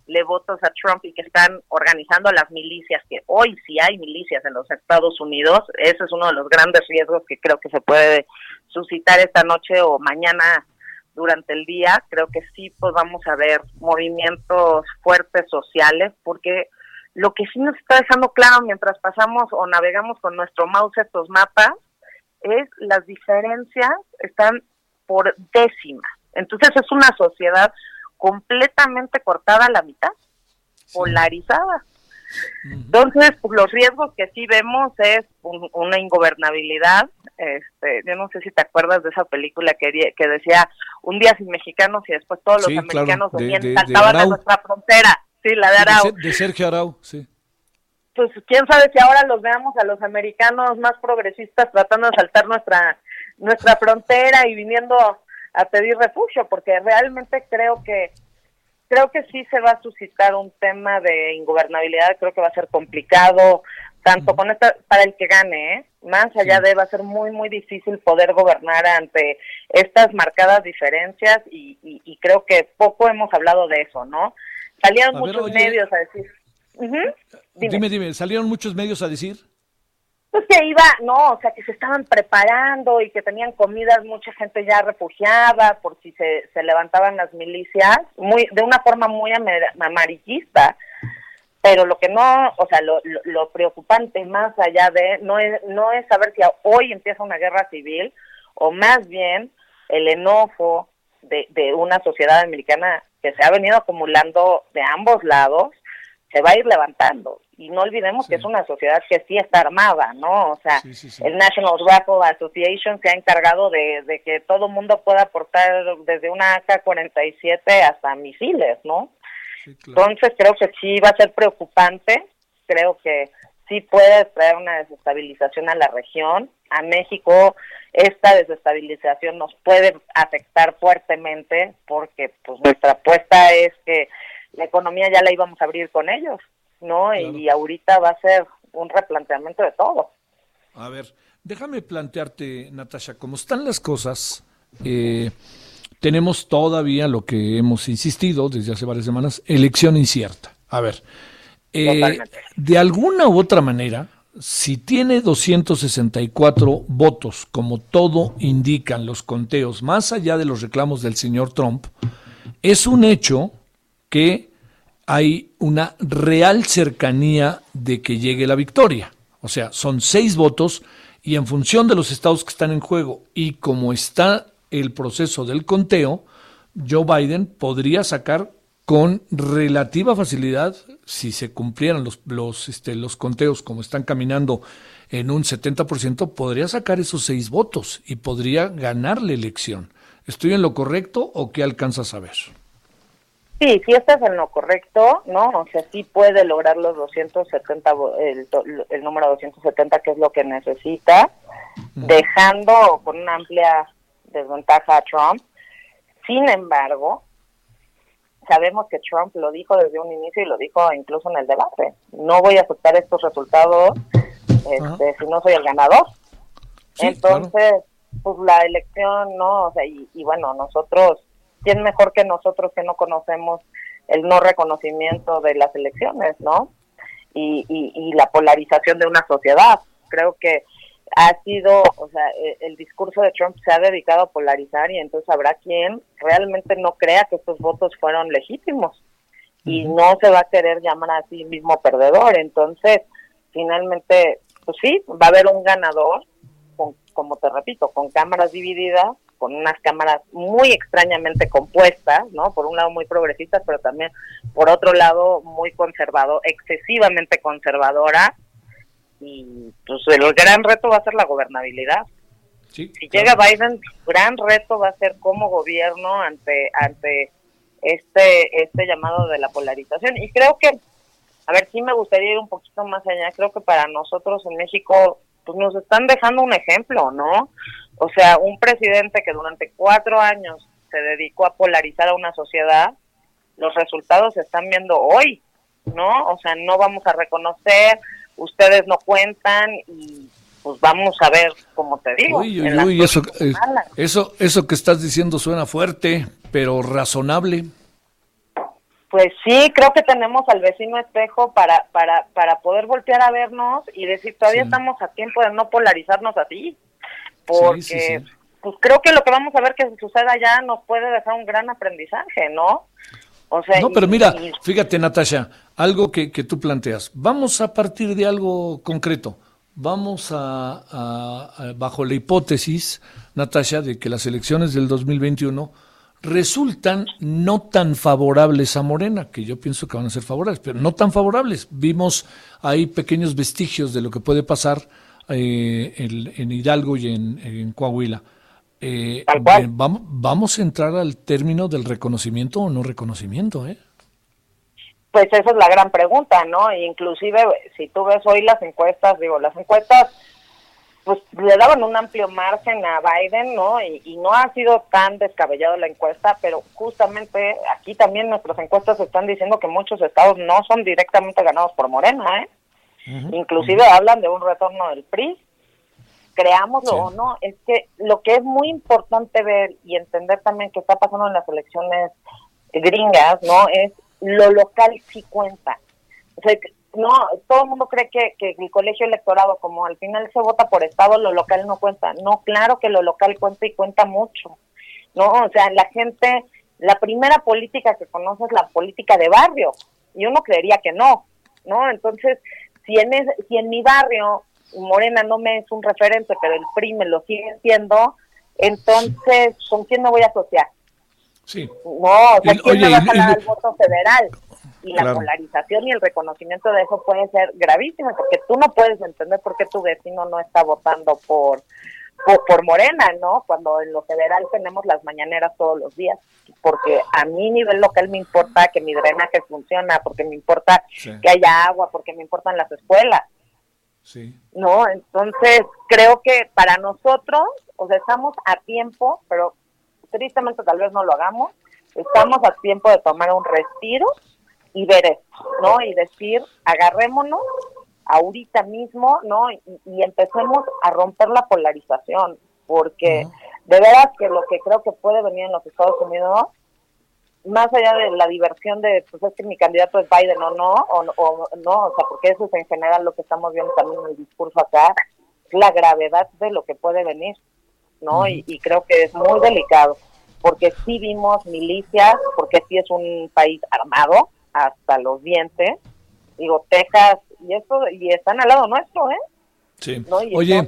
[SPEAKER 8] quitarle votos a Trump y que están organizando las milicias, que hoy sí hay milicias en los Estados Unidos. Ese es uno de los grandes riesgos que creo que se puede suscitar esta noche o mañana durante el día. Creo que sí, pues vamos a ver movimientos fuertes sociales, porque lo que sí nos está dejando claro mientras pasamos o navegamos con nuestro mouse estos mapas es las diferencias están por décimas. Entonces es una sociedad completamente cortada a la mitad, polarizada. Entonces, pues, los riesgos que sí vemos es un- una ingobernabilidad. Este, yo no sé si te acuerdas de esa película que, que decía un día sin mexicanos y después todos los
[SPEAKER 2] Sí, claro,
[SPEAKER 8] americanos
[SPEAKER 2] de-
[SPEAKER 8] venían y
[SPEAKER 2] de- de
[SPEAKER 8] saltaban a
[SPEAKER 2] Arau.
[SPEAKER 8] nuestra frontera. Sí, la de
[SPEAKER 2] De,
[SPEAKER 8] Arau.
[SPEAKER 2] De Sergio Arau, sí.
[SPEAKER 8] Pues quién sabe si ahora los veamos a los americanos más progresistas tratando de saltar nuestra nuestra frontera y viniendo a pedir refugio, porque realmente creo que creo que sí se va a suscitar un tema de ingobernabilidad, creo que va a ser complicado tanto con esta para el que gane, ¿eh? más allá de va a ser muy muy difícil poder gobernar ante estas marcadas diferencias y, y- y creo que poco hemos hablado de eso, ¿no? Salieron
[SPEAKER 2] A ver,
[SPEAKER 8] muchos
[SPEAKER 2] oye.
[SPEAKER 8] medios a decir, dime.
[SPEAKER 2] Dime, dime, salieron muchos medios a decir.
[SPEAKER 8] Pues que iba, no, o sea, que se estaban preparando y que tenían comidas, mucha gente ya refugiada por si se, se levantaban las milicias, muy de una forma muy amarillista. Pero lo que no, o sea, lo, lo, lo preocupante más allá de, no es, no es saber si hoy empieza una guerra civil o más bien el enojo de, de una sociedad americana que se ha venido acumulando de ambos lados, se va a ir levantando. Y no olvidemos que es una sociedad que sí está armada, ¿no? O sea, el National Rifle Association se ha encargado de, de que todo mundo pueda aportar desde una AK-47 hasta misiles, ¿no? Entonces creo que sí va a ser preocupante, creo que sí puede traer una desestabilización a la región, a México esta desestabilización nos puede afectar fuertemente porque pues nuestra apuesta es que la economía ya la íbamos a abrir con ellos, ¿no? Y ahorita va a ser un replanteamiento de todo.
[SPEAKER 2] A ver, déjame plantearte, Natasha, cómo están las cosas. eh, tenemos todavía lo que hemos insistido desde hace varias semanas, elección incierta. A ver, eh, de alguna u otra manera, si tiene 264 votos, como todo indican los conteos, más allá de los reclamos del señor Trump, es un hecho que hay una real cercanía de que llegue la victoria. O sea, son seis votos y en función de los estados que están en juego y como está el proceso del conteo, Joe Biden podría sacar con relativa facilidad, si se cumplieran los, los, este, conteos como están caminando en un 70%, podría sacar esos seis votos y podría ganar la elección. ¿Estoy en lo correcto o qué alcanzas a ver?
[SPEAKER 8] Sí, si estás en lo correcto, ¿no? O sea, sí puede lograr los 270, vo- el, el número 270, que es lo que necesita, dejando con una amplia desventaja a Trump. Sin embargo, sabemos que Trump lo dijo desde un inicio y lo dijo incluso en el debate. No voy a aceptar estos resultados este, si no soy el ganador.
[SPEAKER 2] Sí,
[SPEAKER 8] Entonces, pues la elección, ¿no? O sea, y, y bueno, nosotros, ¿quién mejor que nosotros que no conocemos el no reconocimiento de las elecciones, ¿no? Y, y, y la polarización de una sociedad. Creo que ha sido, o sea, e- el, discurso de Trump se ha dedicado a polarizar y entonces habrá quien realmente no crea que estos votos fueron legítimos y no se va a querer llamar a sí mismo perdedor. Entonces, finalmente, pues sí, va a haber un ganador, con, como te repito, con cámaras divididas, con unas cámaras muy extrañamente compuestas, ¿no? Por un lado muy progresistas, pero también por otro lado muy conservador, excesivamente conservadora. Y pues el gran reto va a ser la gobernabilidad.
[SPEAKER 2] Sí,
[SPEAKER 8] Si llega Biden, su gran reto va a ser como gobierno ante ante este este llamado de la polarización. Y creo que, a ver, sí me gustaría ir un poquito más allá. Creo que para nosotros en México, pues nos están dejando un ejemplo, ¿no? O sea, un presidente que durante cuatro años se dedicó a polarizar a una sociedad, los resultados se están viendo hoy, ¿no? O sea, no vamos a reconocer, ustedes no cuentan y pues vamos a ver, como te digo.
[SPEAKER 2] Uy, uy, uy, eso, eh, eso, eso que estás diciendo suena fuerte, pero razonable.
[SPEAKER 8] Pues sí, creo que tenemos al vecino espejo para, para, para poder voltear a vernos y decir, todavía
[SPEAKER 2] Sí.
[SPEAKER 8] estamos a tiempo de no polarizarnos así, porque
[SPEAKER 2] Sí, sí, sí.
[SPEAKER 8] pues creo que lo que vamos a ver que suceda allá nos puede dejar un gran aprendizaje, ¿no? O sea,
[SPEAKER 2] No, pero mira, fíjate, Natasha, algo que, que tú planteas. Vamos a partir de algo concreto. Vamos a, a- a- bajo la hipótesis, Natasha, de que las elecciones del 2021 resultan no tan favorables a Morena, que yo pienso que van a ser favorables, pero no tan favorables. Vimos ahí pequeños vestigios de lo que puede pasar eh, en, en Hidalgo y en, en Coahuila. Eh,
[SPEAKER 8] Tal cual.
[SPEAKER 2] vamos, vamos a entrar al término del reconocimiento o no reconocimiento, ¿eh?
[SPEAKER 8] Pues esa es la gran pregunta, ¿no? Inclusive, si tú ves hoy las encuestas, digo, las encuestas, pues le daban un amplio margen a Biden, ¿no? Y, y no ha sido tan descabellado la encuesta, pero justamente aquí también nuestras encuestas están diciendo que muchos estados no son directamente ganados por Morena, ¿eh? Inclusive hablan de un retorno del PRI. Creámoslo
[SPEAKER 2] Sí.
[SPEAKER 8] o no, es que lo que es muy importante ver y entender también que está pasando en las elecciones gringas, ¿no? Es lo local sí cuenta. O sea, no, todo el mundo cree que, que el colegio electorado, como al final se vota por estado, lo local no cuenta. No, claro que lo local cuenta y cuenta mucho. No, o sea, la gente, la primera política que conoce es la política de barrio. Y uno creería que no, ¿no? Entonces, si en, es- si en mi barrio Morena no me es un referente, pero el PRI me lo sigue siendo, entonces, ¿con quién me voy a asociar?
[SPEAKER 2] Sí.
[SPEAKER 8] No, o sea, ¿quién
[SPEAKER 2] oye,
[SPEAKER 8] me va a
[SPEAKER 2] y-
[SPEAKER 8] al voto federal? Y la polarización y el reconocimiento de eso puede ser gravísimo, porque tú no puedes entender por qué tu vecino no está votando por, por, por Morena, ¿no? Cuando en lo federal tenemos las mañaneras todos los días. Porque a mi nivel local me importa que mi drenaje funciona, porque me importa
[SPEAKER 2] Sí.
[SPEAKER 8] que haya agua, porque me importan las escuelas.
[SPEAKER 2] Sí.
[SPEAKER 8] ¿no? Entonces, creo que para nosotros, o sea, estamos a tiempo, pero tristemente tal vez no lo hagamos, estamos a tiempo de tomar un respiro y ver esto, ¿no? Y decir, agarrémonos ahorita mismo, ¿no? Y, y empecemos a romper la polarización, porque de veras que lo que creo que puede venir en los Estados Unidos más allá de la diversión de, pues es que mi candidato es Biden o no, o, o no, o sea, porque eso es en general lo que estamos viendo también en el discurso acá, la gravedad de lo que puede venir, ¿no? y, y creo que es muy delicado, porque sí vimos milicias, porque sí es un país armado hasta los dientes, digo, Texas, y eso, y están al lado nuestro, ¿eh?
[SPEAKER 2] Sí.
[SPEAKER 8] ¿No? Y
[SPEAKER 2] Oye,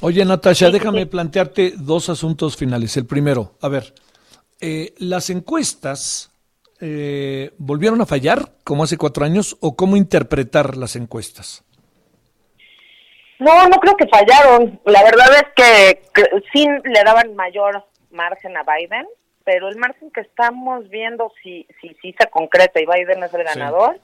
[SPEAKER 2] oye, Natasha,
[SPEAKER 8] Sí,
[SPEAKER 2] déjame
[SPEAKER 8] sí.
[SPEAKER 2] plantearte dos asuntos finales. El primero, a ver, eh, las encuestas eh, volvieron a fallar como hace cuatro años o cómo interpretar las encuestas.
[SPEAKER 8] No, no creo que fallaron. La verdad es que, que sí le daban mayor margen a Biden, pero el margen que estamos viendo si si, si se concreta y Biden es el ganador,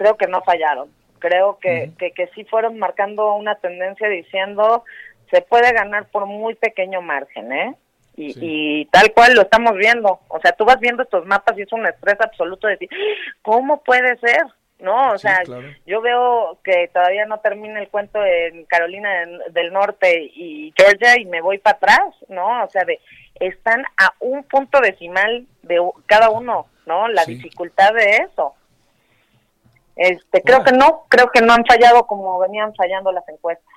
[SPEAKER 8] creo que no fallaron. Creo que, que, que sí fueron marcando una tendencia diciendo se puede ganar por muy pequeño margen, ¿eh? Y, y tal cual lo estamos viendo. O sea, tú vas viendo estos mapas y es un estrés absoluto de decir, ¿cómo puede ser? ¿no? O
[SPEAKER 2] Sí,
[SPEAKER 8] sea,
[SPEAKER 2] claro.
[SPEAKER 8] yo veo que todavía no termina el cuento en Carolina del, Norte y Georgia y me voy para atrás, ¿no? O sea, de están a un punto decimal de cada uno, ¿no? La
[SPEAKER 2] Sí.
[SPEAKER 8] dificultad de eso. Este, creo que no, creo que no han fallado como venían fallando las encuestas.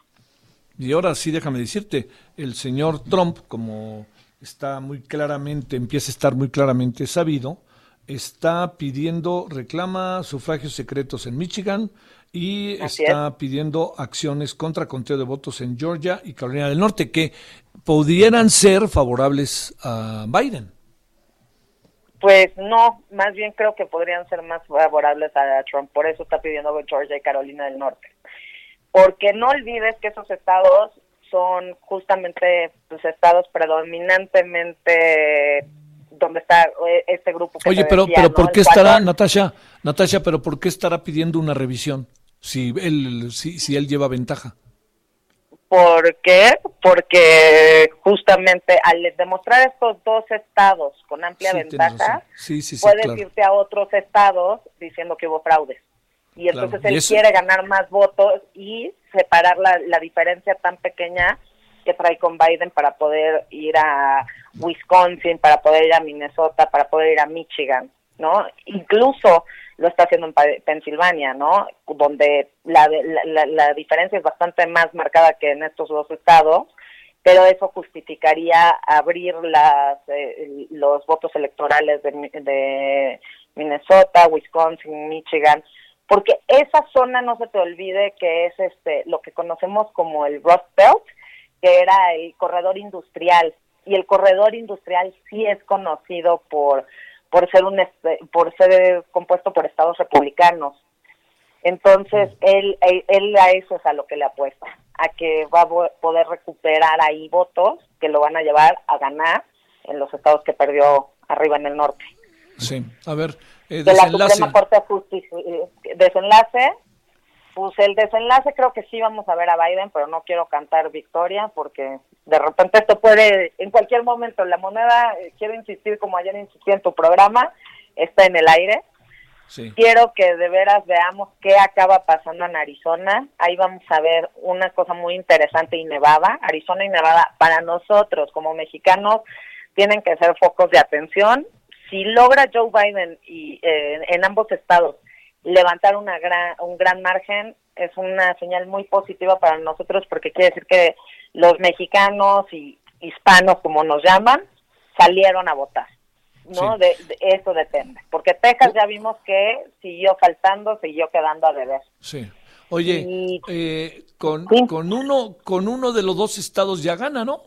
[SPEAKER 2] Y ahora sí, déjame decirte, el señor Trump, como está muy claramente, empieza a estar muy claramente sabido, está pidiendo, reclama sufragios secretos en Michigan y
[SPEAKER 8] Así
[SPEAKER 2] está pidiendo acciones contra conteo de votos en Georgia y Carolina del Norte que pudieran ser favorables a Biden.
[SPEAKER 8] Pues no, más bien creo que podrían ser más favorables a Trump, por eso está pidiendo Georgia y Carolina del Norte. Porque no olvides que esos estados son justamente pues, estados predominantemente donde está eh, este grupo. Que
[SPEAKER 2] Oye, pero,
[SPEAKER 8] decía,
[SPEAKER 2] pero
[SPEAKER 8] ¿no?
[SPEAKER 2] ¿por qué estará, Natasha, Natasha, pero por qué estará pidiendo una revisión si él, si, si él lleva ventaja?
[SPEAKER 8] ¿Por qué? Porque justamente al demostrar estos dos estados con amplia
[SPEAKER 2] Sí,
[SPEAKER 8] ventaja.
[SPEAKER 2] Sí,
[SPEAKER 8] puedes
[SPEAKER 2] claro.
[SPEAKER 8] irte a otros estados diciendo que hubo fraudes. Y entonces él quiere ganar más votos y separar la, la diferencia tan pequeña que trae con Biden para poder ir a Wisconsin, para poder ir a Minnesota, para poder ir a Michigan, ¿no? Incluso lo está haciendo en Pensilvania, ¿no? Donde la, la, la- diferencia es bastante más marcada que en estos dos estados, pero eso justificaría abrir las, eh, los votos electorales de, de Minnesota, Wisconsin, Michigan, porque esa zona no se te olvide que es este lo que conocemos como el Rust Belt, que era el corredor industrial y el corredor industrial sí es conocido por por ser un este- por ser compuesto por estados republicanos. Entonces, él, él, él a eso es a lo que le apuesta, a que va a poder recuperar ahí votos que lo van a llevar a ganar en los estados que perdió arriba en el norte.
[SPEAKER 2] Sí, a ver, eh,
[SPEAKER 8] De la. Suprema Corte de Justicia. eh, Desenlace, pues el desenlace creo que sí vamos a ver a Biden, pero no quiero cantar victoria porque de repente esto puede, en cualquier momento, la moneda, eh, quiero insistir como ayer insistí en tu programa, está en el aire.
[SPEAKER 2] Sí.
[SPEAKER 8] Quiero que de veras veamos qué acaba pasando en Arizona. Ahí vamos a ver una cosa muy interesante y Nevada. Arizona y Nevada, para nosotros como mexicanos, tienen que ser focos de atención. Si logra Joe Biden y eh, en ambos estados levantar una gran, un gran margen, es una señal muy positiva para nosotros porque quiere decir que los mexicanos y hispanos, como nos llaman, salieron a votar. ¿no?
[SPEAKER 2] Sí.
[SPEAKER 8] De, de eso depende. Porque Texas ya vimos que siguió faltando, siguió quedando a deber.
[SPEAKER 2] Sí. Oye,
[SPEAKER 8] Y-
[SPEAKER 2] eh, con,
[SPEAKER 8] Sí.
[SPEAKER 2] con uno con uno de los dos estados ya gana, ¿no?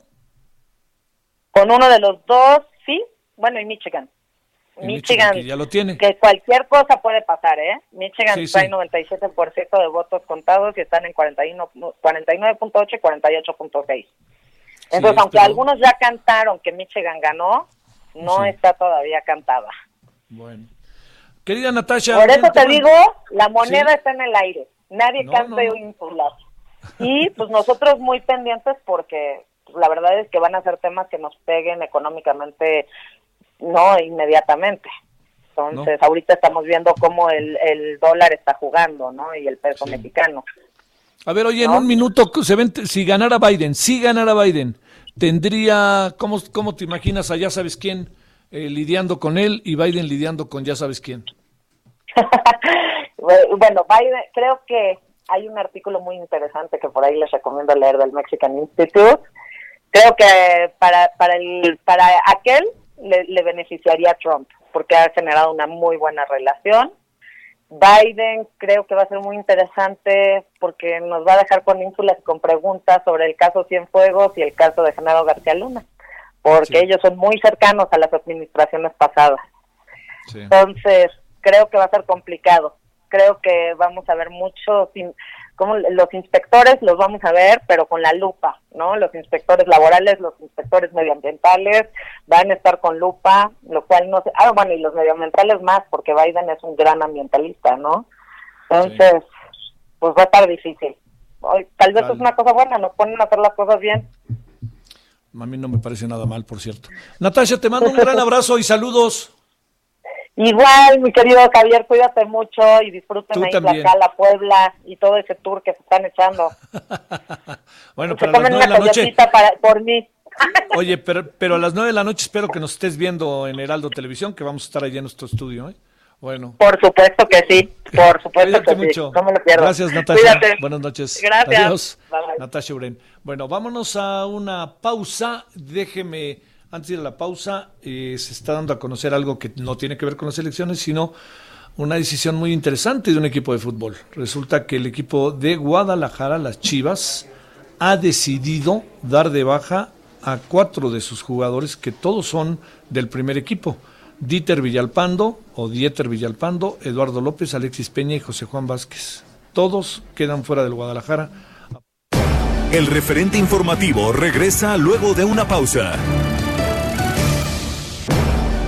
[SPEAKER 8] Con uno de los dos, sí, bueno, y Michigan. Michigan,
[SPEAKER 2] que ya lo tiene.
[SPEAKER 8] que cualquier cosa puede pasar, ¿eh? Michigan
[SPEAKER 2] Sí,
[SPEAKER 8] trae
[SPEAKER 2] sí.
[SPEAKER 8] 97% de votos contados y están en 41 49.8 y 48.6. Entonces, aunque
[SPEAKER 2] pero-
[SPEAKER 8] algunos ya cantaron que Michigan ganó, no está todavía cantada.
[SPEAKER 2] Bueno. Querida Natasha.
[SPEAKER 8] Por eso te digo, la moneda está en el aire. Nadie
[SPEAKER 2] No,
[SPEAKER 8] canta
[SPEAKER 2] no,
[SPEAKER 8] insular. Y pues nosotros muy pendientes porque pues, la verdad es que van a ser temas que nos peguen económicamente, no inmediatamente. Entonces, ahorita estamos viendo cómo el, el dólar está jugando, ¿no? Y el peso mexicano.
[SPEAKER 2] A ver, oye, en un minuto, se ven, si ganara Biden, si ganara Biden, tendría, ¿cómo, cómo te imaginas a ya sabes quién eh, lidiando con él y Biden lidiando con ya sabes quién? <laughs>
[SPEAKER 8] Bueno, Biden, creo que hay un artículo muy interesante que por ahí les recomiendo leer del Mexican Institute. Creo que para para el para aquel le, le beneficiaría a Trump porque ha generado una muy buena relación. Biden creo que va a ser muy interesante porque nos va a dejar con ínsulas y con preguntas sobre el caso Cienfuegos y el caso de Genaro García Luna, porque
[SPEAKER 2] Sí.
[SPEAKER 8] ellos son muy cercanos a las administraciones pasadas.
[SPEAKER 2] Sí.
[SPEAKER 8] Entonces, creo que va a ser complicado. Creo que vamos a ver muchos, como los inspectores los vamos a ver, pero con la lupa, ¿no? Los inspectores laborales, los inspectores medioambientales van a estar con lupa, lo cual no sé. Ah, bueno, y los medioambientales más, porque Biden es un gran ambientalista, ¿no? Entonces, pues va a estar difícil. Tal vez
[SPEAKER 2] Vale.
[SPEAKER 8] es una cosa buena, nos ponen a hacer las cosas bien.
[SPEAKER 2] A mí no me parece nada mal, por cierto. Natasha, te mando un gran abrazo y saludos.
[SPEAKER 8] Igual, mi querido Javier, cuídate mucho y disfruten
[SPEAKER 2] Tú
[SPEAKER 8] ahí
[SPEAKER 2] también.
[SPEAKER 8] la Puebla y todo ese tour que se están echando. <laughs>
[SPEAKER 2] Bueno,
[SPEAKER 8] se
[SPEAKER 2] pero a las
[SPEAKER 8] comen
[SPEAKER 2] nueve de
[SPEAKER 8] una
[SPEAKER 2] la noche.
[SPEAKER 8] para, por mí. <laughs>
[SPEAKER 2] Oye, pero, pero a las nueve de la noche espero que nos estés viendo en Heraldo Televisión, que vamos a estar allá en nuestro estudio. ¿eh? Bueno.
[SPEAKER 8] Por supuesto que sí, por <laughs> supuesto que
[SPEAKER 2] mucho.
[SPEAKER 8] sí. No me lo pierdo.
[SPEAKER 2] Gracias, Natasha.
[SPEAKER 8] Cuídate.
[SPEAKER 2] Buenas noches.
[SPEAKER 8] Gracias.
[SPEAKER 2] Adiós.
[SPEAKER 8] Bye, bye.
[SPEAKER 2] Natasha Uren. Bueno, vámonos a una pausa. Déjeme, antes de la pausa, eh, se está dando a conocer algo que no tiene que ver con las elecciones, sino una decisión muy interesante de un equipo de fútbol. Resulta que el equipo de Guadalajara, las Chivas, ha decidido dar de baja a cuatro de sus jugadores que todos son del primer equipo. Dieter Villalpando o Dieter Villalpando, Eduardo López, Alexis Peña y José Juan Vázquez. Todos quedan fuera del Guadalajara.
[SPEAKER 4] El referente informativo regresa luego de una pausa.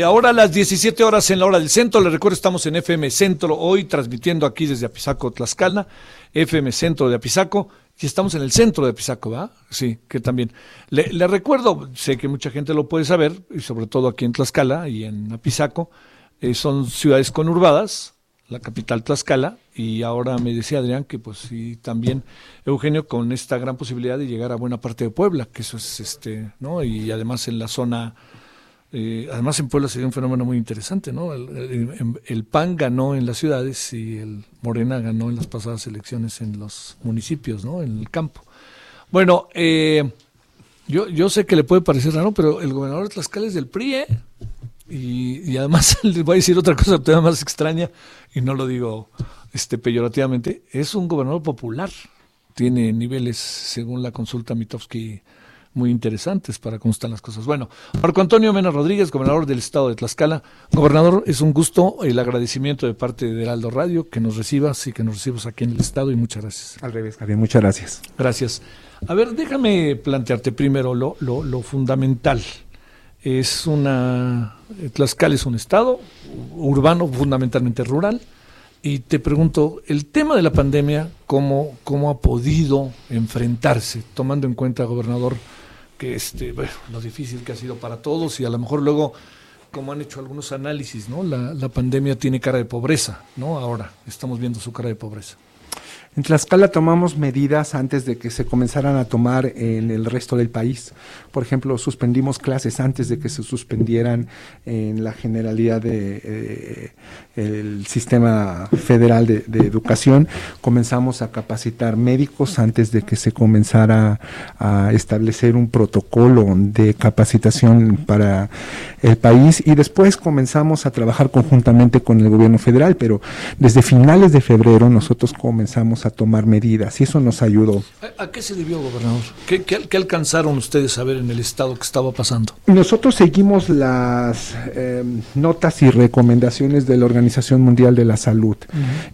[SPEAKER 2] Eh, ahora a las 17 horas en la hora del centro, les recuerdo estamos en FM Centro hoy transmitiendo aquí desde Apizaco, Tlaxcala, FM Centro de Apizaco, y estamos en el centro de Apizaco, ¿va? Sí, que también. Le, le recuerdo, sé que mucha gente lo puede saber, y sobre todo aquí en Tlaxcala y en Apizaco, eh, son ciudades conurbadas, la capital Tlaxcala, y ahora me decía Adrián que pues sí, también Eugenio con esta gran posibilidad de llegar a buena parte de Puebla, que eso es este, ¿no? Y además en la zona eh, además en Puebla sería un fenómeno muy interesante, ¿no? El PAN ganó en las ciudades y el Morena ganó en las pasadas elecciones en los municipios, ¿no? En el campo. Bueno, eh, yo, yo sé que le puede parecer raro, pero el gobernador de Tlaxcala es del PRI, ¿eh? Y, y además <laughs> les voy a decir otra cosa todavía más extraña, y no lo digo este peyorativamente, es un gobernador popular. Tiene niveles, según la consulta Mitofsky, muy interesantes para cómo están las cosas. Bueno, Marco Antonio Mena Rodríguez, gobernador del estado de Tlaxcala. Gobernador, es un gusto el agradecimiento de parte de Heraldo Radio que nos recibas y que nos recibas aquí en el estado y muchas gracias.
[SPEAKER 9] Al revés, Javier, muchas gracias.
[SPEAKER 2] Gracias. A ver, déjame plantearte primero lo, lo, lo fundamental. Es una. Tlaxcala es un estado urbano, fundamentalmente rural. Y te pregunto, el tema de la pandemia, ¿cómo, cómo ha podido enfrentarse, tomando en cuenta, gobernador, que este, bueno, lo difícil que ha sido para todos y a lo mejor luego, como han hecho algunos análisis, ¿no? La, pandemia tiene cara de pobreza, ¿no? Ahora estamos viendo su cara de pobreza.
[SPEAKER 9] En Tlaxcala tomamos medidas antes de que se comenzaran a tomar en el resto del país. Por ejemplo, suspendimos clases antes de que se suspendieran en la generalidad de eh, el sistema federal de, de educación. Comenzamos a capacitar médicos antes de que se comenzara a establecer un protocolo de capacitación para el país y después comenzamos a trabajar conjuntamente con el gobierno federal, pero desde finales de febrero nosotros comenzamos a tomar medidas y eso nos ayudó.
[SPEAKER 2] ¿A, a qué se debió, gobernador? ¿Qué, qué, qué alcanzaron ustedes a ver en el estado que estaba pasando?
[SPEAKER 9] Nosotros seguimos las eh, notas y recomendaciones de la Organización Mundial de la Salud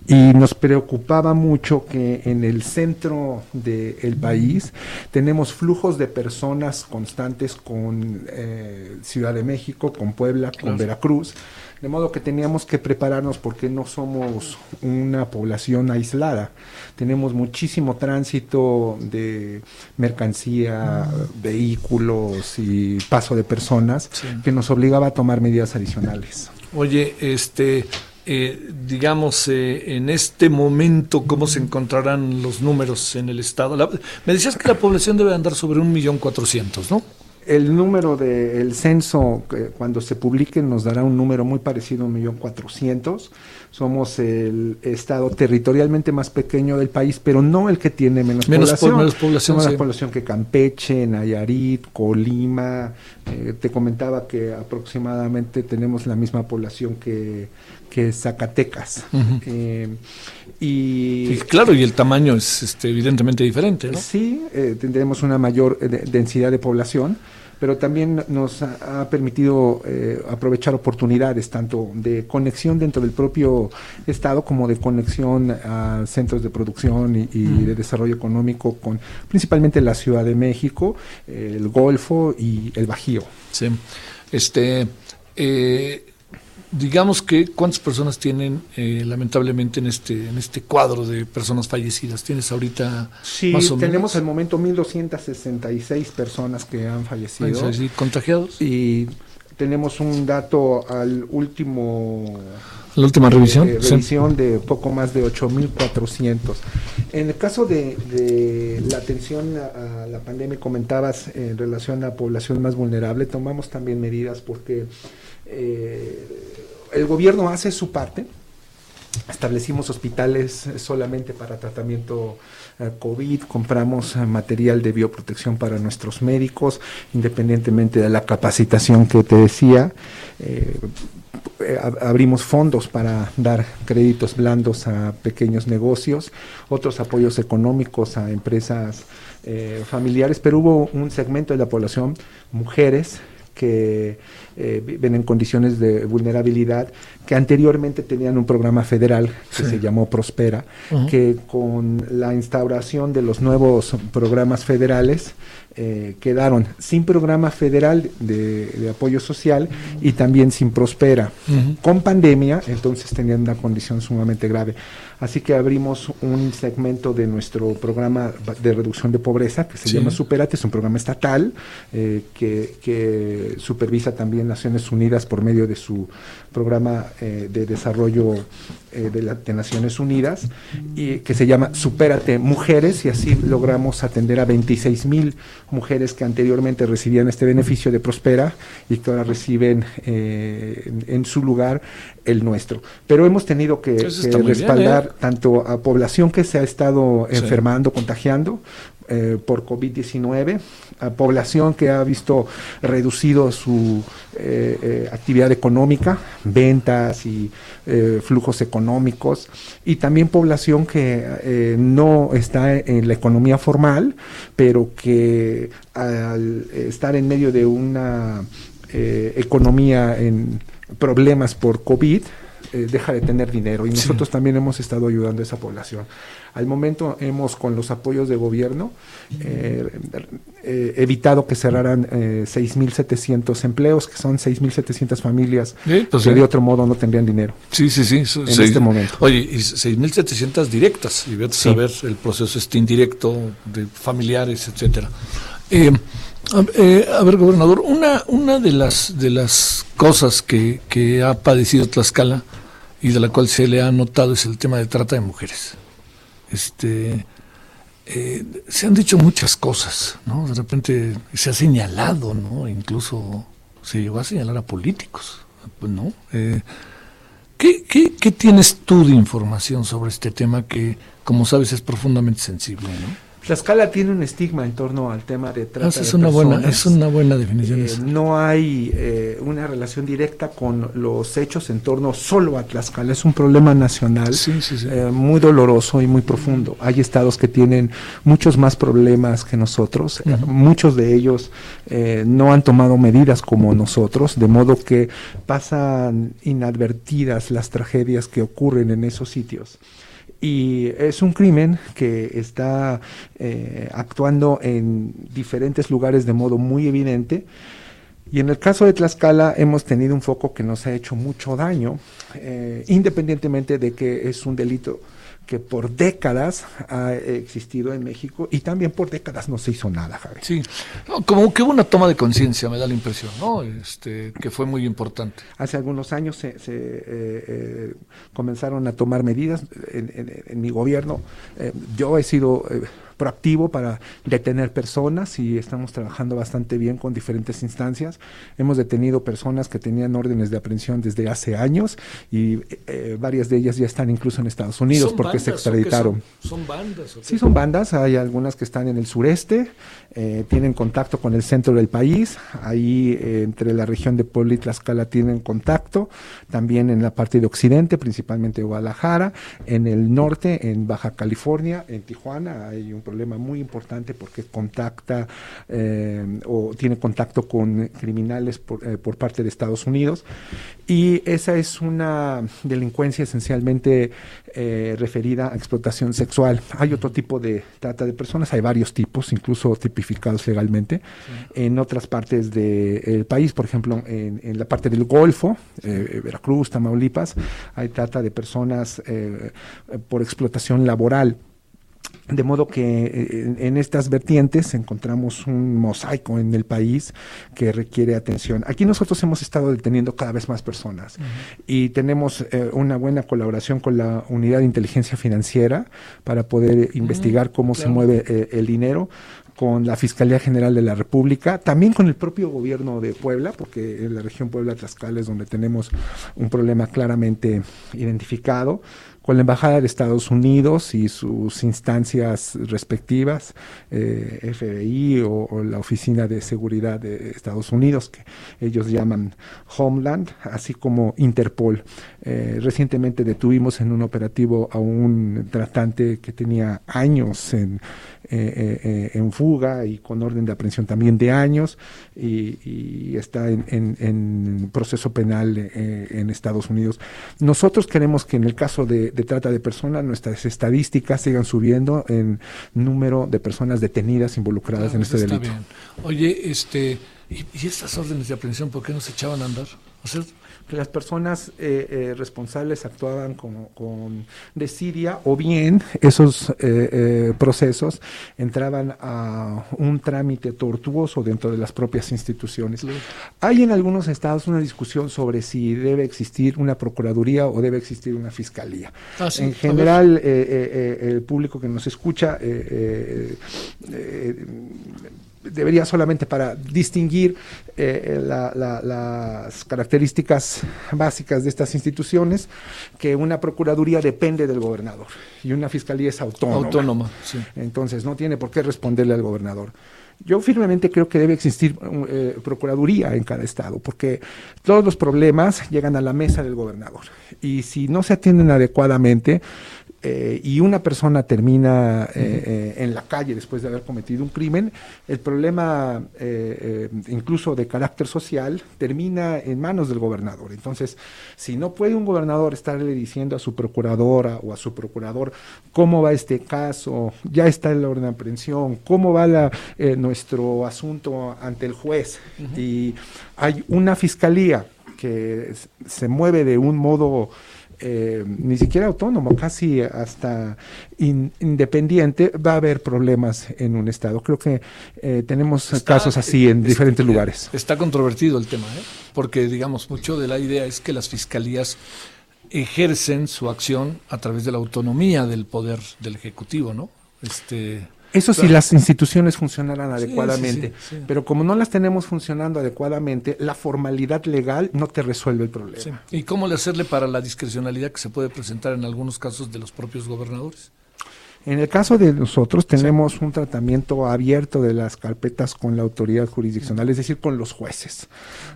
[SPEAKER 9] y nos preocupaba mucho que en el centro del país tenemos flujos de personas constantes con eh, Ciudad de México, con Puebla, con. Veracruz. De modo que teníamos que prepararnos porque no somos una población aislada. Tenemos muchísimo tránsito de mercancía, vehículos y paso de personas
[SPEAKER 2] Sí.
[SPEAKER 9] que nos obligaba a tomar medidas adicionales.
[SPEAKER 2] Oye, este, eh, digamos, eh, en este momento, ¿cómo se encontrarán los números en el estado? La- me decías que la población debe andar sobre un millón cuatrocientos, ¿no?
[SPEAKER 9] El número del censo, que cuando se publique, nos dará un número muy parecido a un millón cuatrocientos. Somos el estado territorialmente más pequeño del país, pero no el que tiene menos,
[SPEAKER 2] Menos po-
[SPEAKER 9] población.
[SPEAKER 2] menos población, sí.
[SPEAKER 9] más población que Campeche, Nayarit, Colima. Eh, te comentaba que aproximadamente tenemos la misma población que, que Zacatecas. Eh, y
[SPEAKER 2] claro, y el tamaño es este, evidentemente diferente, ¿no?
[SPEAKER 9] Sí, eh, tendremos una mayor eh, de- densidad de población, pero también nos ha, ha permitido eh, aprovechar oportunidades tanto de conexión dentro del propio Estado como de conexión a centros de producción y, y
[SPEAKER 2] Mm.
[SPEAKER 9] de desarrollo económico con principalmente la Ciudad de México, eh, el Golfo y el Bajío.
[SPEAKER 2] Sí. Este, eh, digamos que cuántas personas tienen eh, lamentablemente en este en este cuadro de personas fallecidas. Tienes ahorita
[SPEAKER 9] Sí,
[SPEAKER 2] más o
[SPEAKER 9] tenemos
[SPEAKER 2] menos
[SPEAKER 9] al momento 1.266 personas que han fallecido.
[SPEAKER 2] Y contagiados.
[SPEAKER 9] Y tenemos un dato al último
[SPEAKER 2] La última revisión.
[SPEAKER 9] eh,
[SPEAKER 2] sí.
[SPEAKER 9] revisión de poco más de 8.400. En el caso de, de la atención a la pandemia, comentabas en relación a la población más vulnerable, tomamos también medidas porque eh, el gobierno hace su parte. Establecimos hospitales eh, solamente para tratamiento eh, COVID, compramos material de bioprotección para nuestros médicos, independientemente de la capacitación que te decía. Ab- abrimos fondos para dar créditos blandos a pequeños negocios, otros apoyos económicos a empresas familiares, pero hubo un segmento de la población, mujeres, que eh, viven en condiciones de vulnerabilidad, que anteriormente tenían un programa federal que
[SPEAKER 2] Sí.
[SPEAKER 9] se llamó Prospera, que con la instauración de los nuevos programas federales eh, quedaron sin programa federal de, de apoyo social y también sin Prospera. Con pandemia, entonces tenían una condición sumamente grave. Así que abrimos un segmento de nuestro programa de reducción de pobreza que se
[SPEAKER 2] Sí.
[SPEAKER 9] llama Superate, es un programa estatal eh, que, que supervisa también Naciones Unidas por medio de su programa eh, de desarrollo eh, de, la- de Naciones Unidas y que se llama Supérate Mujeres y así logramos atender a 26 mil mujeres que anteriormente recibían este beneficio de Prospera y que ahora reciben eh, en, en su lugar el nuestro. Pero hemos tenido que,
[SPEAKER 2] bien,
[SPEAKER 9] respaldar tanto a población que se ha estado
[SPEAKER 2] Sí.
[SPEAKER 9] enfermando, contagiando eh, por COVID-19, a población que ha visto reducido su eh, eh, actividad económica, ventas y flujos económicos, y también población que no está en la economía formal, pero que al estar en medio de una economía en problemas por COVID, eh, deja de tener dinero y
[SPEAKER 2] Sí.
[SPEAKER 9] nosotros también hemos estado ayudando a esa población. Al momento hemos, con los apoyos de gobierno, eh, eh, evitado que cerraran eh, 6.700 empleos, que son 6.700 familias
[SPEAKER 2] Sí, pues
[SPEAKER 9] que de otro modo no tendrían dinero.
[SPEAKER 2] Sí, sí, sí.
[SPEAKER 9] En
[SPEAKER 2] seis-
[SPEAKER 9] este momento.
[SPEAKER 2] Oye, y 6.700 directas. Y vete
[SPEAKER 9] Sí.
[SPEAKER 2] a saber el proceso este indirecto de familiares, etcétera. A, eh, a ver, gobernador, una, una de las de las cosas que, que ha padecido Tlaxcala y de la cual se le ha notado es el tema de trata de mujeres. Este eh, se han dicho muchas cosas, ¿no? De repente se ha señalado, ¿no? Incluso se llegó a señalar a políticos, pues, ¿no? Eh, ¿qué, qué, qué tienes tú de información sobre este tema que, como sabes, es profundamente sensible, ¿no?
[SPEAKER 9] Tlaxcala tiene un estigma en torno al tema de trata
[SPEAKER 2] Esa es
[SPEAKER 9] de
[SPEAKER 2] una buena,
[SPEAKER 9] personas.
[SPEAKER 2] es una buena definición.
[SPEAKER 9] Eh, no hay eh, una relación directa con los hechos en torno solo a Tlaxcala. Es un problema nacional
[SPEAKER 2] Sí, sí, sí.
[SPEAKER 9] eh, muy doloroso y muy profundo. Hay estados que tienen muchos más problemas que nosotros. Eh, muchos de ellos eh, no han tomado medidas como nosotros, de modo que pasan inadvertidas las tragedias que ocurren en esos sitios. Y es un crimen que está eh, actuando en diferentes lugares de modo muy evidente. Y en el caso de Tlaxcala hemos tenido un foco que nos ha hecho mucho daño, eh, independientemente de que es un delito que por décadas ha existido en México y también por décadas no se hizo nada, Javi.
[SPEAKER 2] Sí, No, como que hubo una toma de conciencia, me da la impresión, ¿no? Este, que fue muy importante.
[SPEAKER 9] Hace algunos años se, se, eh, eh, comenzaron a tomar medidas en, en- en mi gobierno. Eh, yo he sido eh, proactivo para detener personas y estamos trabajando bastante bien con diferentes instancias. Hemos detenido personas que tenían órdenes de aprehensión desde hace años y eh, varias de ellas ya están incluso en Estados Unidos
[SPEAKER 2] ¿Son
[SPEAKER 9] porque se
[SPEAKER 2] bandas
[SPEAKER 9] extraditaron.
[SPEAKER 2] Son, ¿Son bandas.
[SPEAKER 9] Sí, son bandas, hay algunas que están en el sureste, eh, tienen contacto con el centro del país, ahí eh, entre la región de Puebla y Tlaxcala tienen contacto, también en la parte de occidente, principalmente Guadalajara, en el norte, en Baja California, en Tijuana, hay un problema muy importante porque contacta eh, o tiene contacto con criminales por, eh, por parte de Estados Unidos y esa es una delincuencia esencialmente eh, referida a explotación sexual. Hay otro tipo de trata de personas, hay varios tipos, incluso tipificados legalmente, en otras partes del país, por ejemplo, en, en la parte del Golfo, eh, Veracruz, Tamaulipas, hay trata de personas eh, por explotación laboral. De modo que eh, en, estas vertientes encontramos un mosaico en el país que requiere atención. Aquí nosotros hemos estado deteniendo cada vez más personas y tenemos eh, una buena colaboración con la Unidad de Inteligencia Financiera para poder investigar cómo se mueve eh, el dinero con la Fiscalía General de la República, también con el propio gobierno de Puebla, porque en la región Puebla-Tlaxcala es donde tenemos un problema claramente identificado, con la Embajada de Estados Unidos y sus instancias respectivas, eh, FBI o, la Oficina de Seguridad de Estados Unidos, que ellos llaman Homeland, así como Interpol. Eh, recientemente detuvimos en un operativo a un tratante que tenía años en, eh, eh, eh, en fuga y con orden de aprehensión también de años y, y está en, en- en proceso penal eh, en Estados Unidos. Nosotros queremos que en el caso de, de trata de personas nuestras estadísticas sigan subiendo en número de personas detenidas involucradas en este delito.
[SPEAKER 2] bien. Oye, este, ¿y, y estas órdenes de aprehensión por qué no se echaban a andar? O sea,
[SPEAKER 9] las personas eh, eh, responsables actuaban como, con desidia o bien esos eh, eh, procesos entraban a un trámite tortuoso dentro de las propias instituciones. Hay en algunos estados una discusión sobre si debe existir una procuraduría o debe existir una fiscalía.
[SPEAKER 2] Ah, sí,
[SPEAKER 9] en general, eh, el público que nos escucha eh, eh, eh, debería solamente para distinguir eh, la- la- las características básicas de estas instituciones, que una procuraduría depende del gobernador y una fiscalía es autónoma.
[SPEAKER 2] autónoma, sí.
[SPEAKER 9] Entonces no tiene por qué responderle al gobernador. Yo firmemente creo que debe existir eh, procuraduría en cada estado, porque todos los problemas llegan a la mesa del gobernador. Y si no se atienden adecuadamente eh, y una persona termina eh, eh, en la calle después de haber cometido un crimen, el problema incluso de carácter social termina en manos del gobernador. Entonces, si no puede un gobernador estarle diciendo a su procuradora o a su procurador cómo va este caso, ya está en la orden de aprehensión, cómo va la, nuestro asunto ante el juez, y hay una fiscalía que se mueve de un modo eh, ni siquiera autónomo, casi hasta in- independiente, va a haber problemas en un estado. Creo que eh, tenemos
[SPEAKER 2] Está-
[SPEAKER 9] casos así en
[SPEAKER 2] es-
[SPEAKER 9] diferentes lugares.
[SPEAKER 2] Está controvertido el tema, ¿eh? porque digamos, mucho de la idea es que las fiscalías ejercen su acción a través de la autonomía del poder del Ejecutivo, ¿no? Este,
[SPEAKER 9] Eso si las instituciones funcionaran adecuadamente,
[SPEAKER 2] sí, sí, sí.
[SPEAKER 9] pero como no las tenemos funcionando adecuadamente, la formalidad legal no te resuelve el problema.
[SPEAKER 2] ¿Y cómo le hacerle para la discrecionalidad que se puede presentar en algunos casos de los propios gobernadores?
[SPEAKER 9] En el caso de nosotros tenemos un tratamiento abierto de las carpetas con la autoridad jurisdiccional, es decir, con los jueces.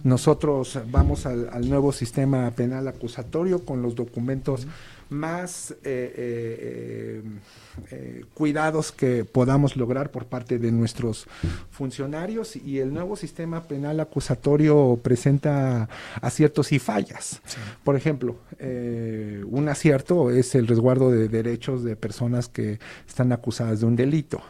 [SPEAKER 9] Nosotros vamos al, al nuevo sistema penal acusatorio con los documentos más eh, eh, eh, cuidados que podamos lograr por parte de nuestros funcionarios y el nuevo sistema penal acusatorio presenta aciertos y fallas. Por ejemplo, un acierto es el resguardo de derechos de personas que están acusadas de un delito.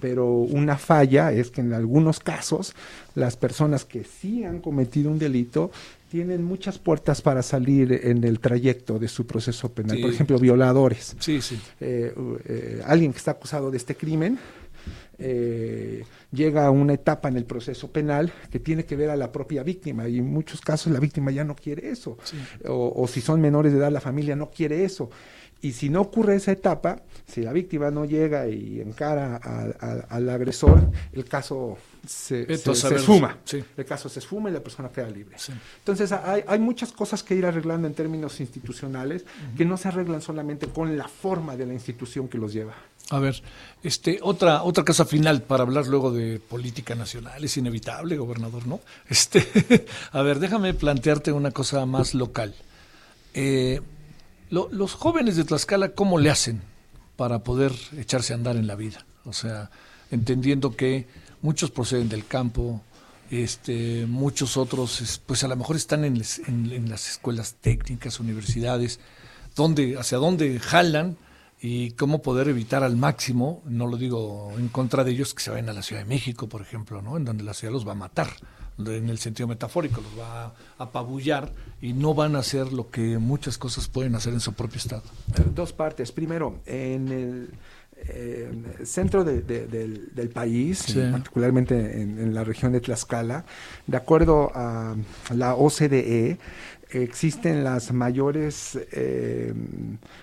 [SPEAKER 9] Pero una falla es que en algunos casos las personas que sí han cometido un delito tienen muchas puertas para salir en el trayecto de su proceso penal.
[SPEAKER 2] Sí.
[SPEAKER 9] Por ejemplo, violadores.
[SPEAKER 2] Sí, sí.
[SPEAKER 9] Eh, eh, alguien que está acusado de este crimen eh, llega a una etapa en el proceso penal que tiene que ver a la propia víctima y en muchos casos la víctima ya no quiere eso. O, o si son menores de edad, la familia no quiere eso. Y si no ocurre esa etapa, si la víctima no llega y encara al- agresor, el caso se, se- esfuma.
[SPEAKER 2] sí.
[SPEAKER 9] El caso se esfuma y la persona queda libre. Entonces hay, hay muchas cosas que ir arreglando en términos institucionales que no se arreglan solamente con la forma de la institución que los lleva.
[SPEAKER 2] A ver, este, otra, otra cosa final para hablar luego de política nacional. Es inevitable, gobernador, ¿no? Este, <laughs> a ver, déjame plantearte una cosa más local. Eh, lo- los jóvenes de Tlaxcala, ¿cómo le hacen para poder echarse a andar en la vida? O sea, entendiendo que muchos proceden del campo, este, muchos otros, es- pues a lo mejor están en, les- en- las escuelas técnicas, universidades, donde, hacia dónde jalan y cómo poder evitar al máximo, no lo digo en contra de ellos, que se vayan a la Ciudad de México, por ejemplo, ¿no? en donde la ciudad los va a matar, en el sentido metafórico, los va a apabullar y no van a hacer lo que muchas cosas pueden hacer en su propio estado.
[SPEAKER 9] Eh, Dos partes. Primero, en el eh, centro de- de- del, del país,
[SPEAKER 2] Sí.
[SPEAKER 9] particularmente en, en la región de Tlaxcala, de acuerdo a la OCDE, existen las mayores eh,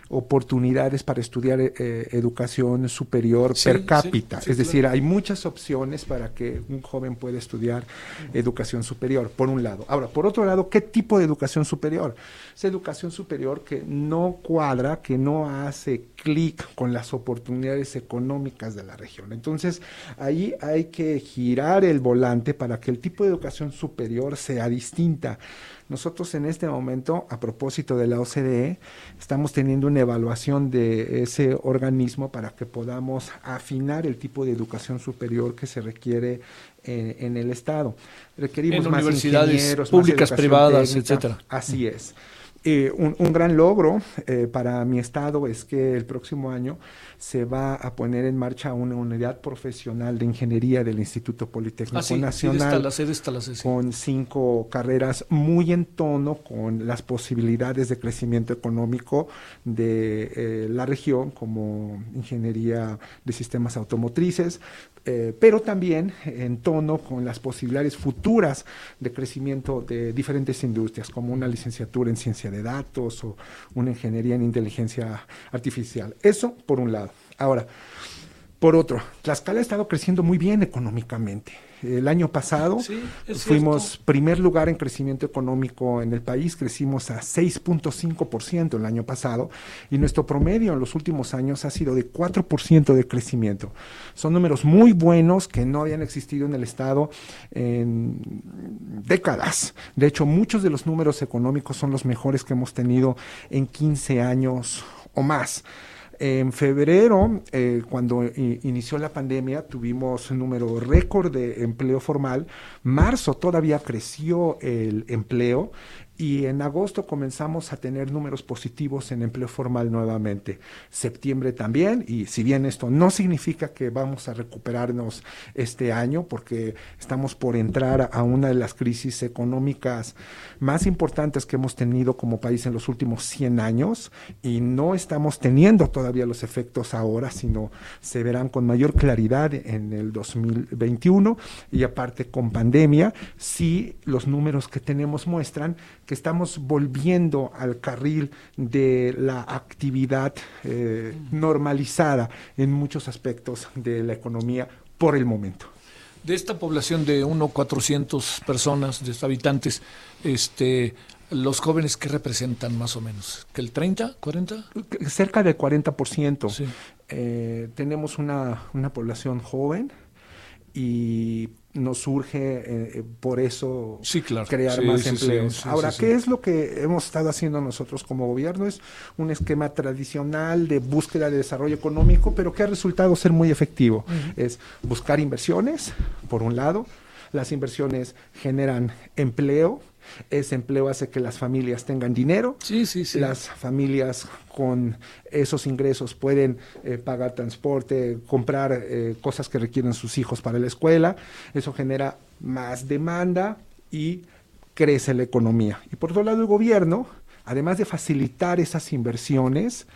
[SPEAKER 9] oportunidades para estudiar eh, educación superior
[SPEAKER 2] Sí,
[SPEAKER 9] per
[SPEAKER 2] sí,
[SPEAKER 9] cápita.
[SPEAKER 2] sí,
[SPEAKER 9] es decir,
[SPEAKER 2] claro.
[SPEAKER 9] hay muchas opciones para que un joven pueda estudiar educación superior, por un lado. Ahora, por otro lado, ¿qué tipo de educación superior? Es educación superior que no cuadra, que no hace clic con las oportunidades económicas de la región. Entonces, ahí hay que girar el volante para que el tipo de educación superior sea distinta. Nosotros en este momento, a propósito de la OCDE, estamos teniendo una evaluación de ese organismo para que podamos afinar el tipo de educación superior que se requiere eh, en el Estado. Requerimos
[SPEAKER 2] En
[SPEAKER 9] más
[SPEAKER 2] universidades
[SPEAKER 9] ingenieros,
[SPEAKER 2] públicas, privadas,
[SPEAKER 9] técnica.
[SPEAKER 2] etcétera.
[SPEAKER 9] Así es. Eh, un, un gran logro eh, para mi estado es que el próximo año se va a poner en marcha una unidad profesional de ingeniería del Instituto Politécnico
[SPEAKER 2] Ah, sí,
[SPEAKER 9] Nacional
[SPEAKER 2] la sí.
[SPEAKER 9] con cinco carreras muy en tono con las posibilidades de crecimiento económico de eh, la región, como ingeniería de sistemas automotrices, eh, pero también en tono con las posibilidades futuras de crecimiento de diferentes industrias, como una licenciatura en ciencia de datos o una ingeniería en inteligencia artificial. Eso por un lado. Ahora, por otro, Tlaxcala ha estado creciendo muy bien económicamente. El año pasado
[SPEAKER 2] Sí,
[SPEAKER 9] fuimos primer lugar en crecimiento económico en el país, crecimos a 6.5% el año pasado y nuestro promedio en los últimos años ha sido de 4% de crecimiento. Son números muy buenos que no habían existido en el Estado en décadas. De hecho, muchos de los números económicos son los mejores que hemos tenido en 15 años o más. En febrero, eh, cuando inició la pandemia, tuvimos un número récord de empleo formal. Marzo todavía creció el empleo y en agosto comenzamos a tener números positivos en empleo formal nuevamente. Septiembre también, y si bien esto no significa que vamos a recuperarnos este año, porque estamos por entrar a una de las crisis económicas más importantes que hemos tenido como país en los últimos 100 años, y no estamos teniendo todavía los efectos ahora, sino se verán con mayor claridad en el 2021, y aparte con pandemia, sí los números que tenemos muestran que estamos volviendo al carril de la actividad eh, normalizada en muchos aspectos de la economía por el momento.
[SPEAKER 2] De esta población de 1.400 personas, de habitantes, este, los jóvenes, ¿qué representan más o menos? ¿Que el 30, 40?
[SPEAKER 9] Cerca del 40%. Eh, tenemos una, una población joven y nos surge eh, eh, por eso crear
[SPEAKER 2] Sí,
[SPEAKER 9] más
[SPEAKER 2] sí,
[SPEAKER 9] empleos. Ahora, ¿qué es lo que hemos estado haciendo nosotros como gobierno? Es un esquema tradicional de búsqueda de desarrollo económico, pero que ha resultado ser muy efectivo. Es buscar inversiones, por un lado. Las inversiones generan empleo. Ese empleo hace que las familias tengan dinero.
[SPEAKER 2] Sí, sí, sí.
[SPEAKER 9] Las familias con esos ingresos pueden eh, pagar transporte, comprar eh, cosas que requieren sus hijos para la escuela. Eso genera más demanda y crece la economía. Y por otro lado, el gobierno, además de facilitar esas inversiones,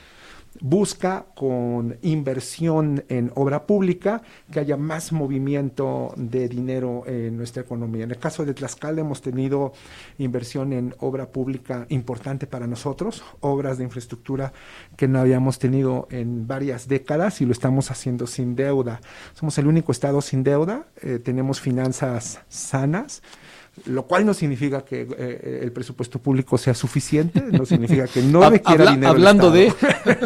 [SPEAKER 9] busca con inversión en obra pública que haya más movimiento de dinero en nuestra economía. En el caso de Tlaxcala hemos tenido inversión en obra pública importante para nosotros, obras de infraestructura que no habíamos tenido en varias décadas y lo estamos haciendo sin deuda. Somos el único estado sin deuda, eh, tenemos finanzas sanas lo cual no significa que eh, el presupuesto público sea suficiente, no significa que no <laughs> requiera
[SPEAKER 2] Habla-
[SPEAKER 9] dinero.
[SPEAKER 2] hablando de-.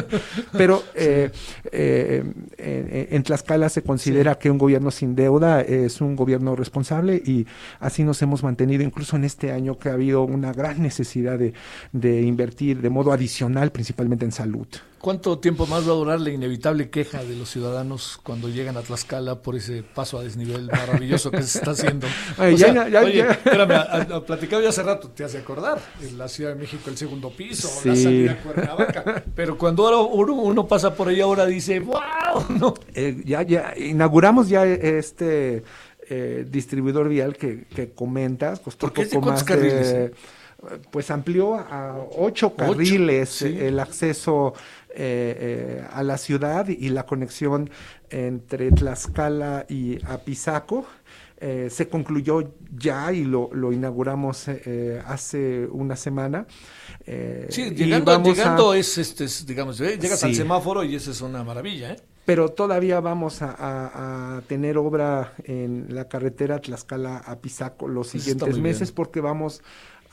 [SPEAKER 2] <laughs>
[SPEAKER 9] Pero eh, eh, en, en Tlaxcala se considera que un gobierno sin deuda es un gobierno responsable y así nos hemos mantenido incluso en este año que ha habido una gran necesidad de, de invertir de modo adicional, principalmente en salud.
[SPEAKER 2] ¿Cuánto tiempo más va a durar la inevitable queja de los ciudadanos cuando llegan a Tlaxcala por ese paso a desnivel maravilloso que se está haciendo? <laughs>
[SPEAKER 9] Ay,
[SPEAKER 2] O
[SPEAKER 9] ya,
[SPEAKER 2] sea,
[SPEAKER 9] ya,
[SPEAKER 2] oye,
[SPEAKER 9] ya.
[SPEAKER 2] espérame, a- a- platicaba ya hace rato, te hace acordar, en la Ciudad de México el segundo piso, la
[SPEAKER 9] Sí.
[SPEAKER 2] salida a Cuernavaca, pero cuando ahora uno, uno pasa por ahí ahora dice, wow, ¿no?
[SPEAKER 9] Eh, ya, ya inauguramos ya este eh, distribuidor vial que, que comentas, costó
[SPEAKER 2] ¿Por qué? ¿De
[SPEAKER 9] poco más de-
[SPEAKER 2] carriles?
[SPEAKER 9] pues amplió a ocho carriles eh, el acceso eh, eh, a la ciudad y la conexión entre Tlaxcala y Apizaco. Eh, se concluyó ya y lo, lo inauguramos eh, hace una semana. Eh,
[SPEAKER 2] Sí,
[SPEAKER 9] y
[SPEAKER 2] llegando,
[SPEAKER 9] a-
[SPEAKER 2] es, este, es, digamos, llegas al semáforo y esa es una maravilla, ¿eh?
[SPEAKER 9] pero todavía vamos a, a- a tener obra en la carretera Tlaxcala a Pisaco los siguientes meses
[SPEAKER 2] bien.
[SPEAKER 9] porque vamos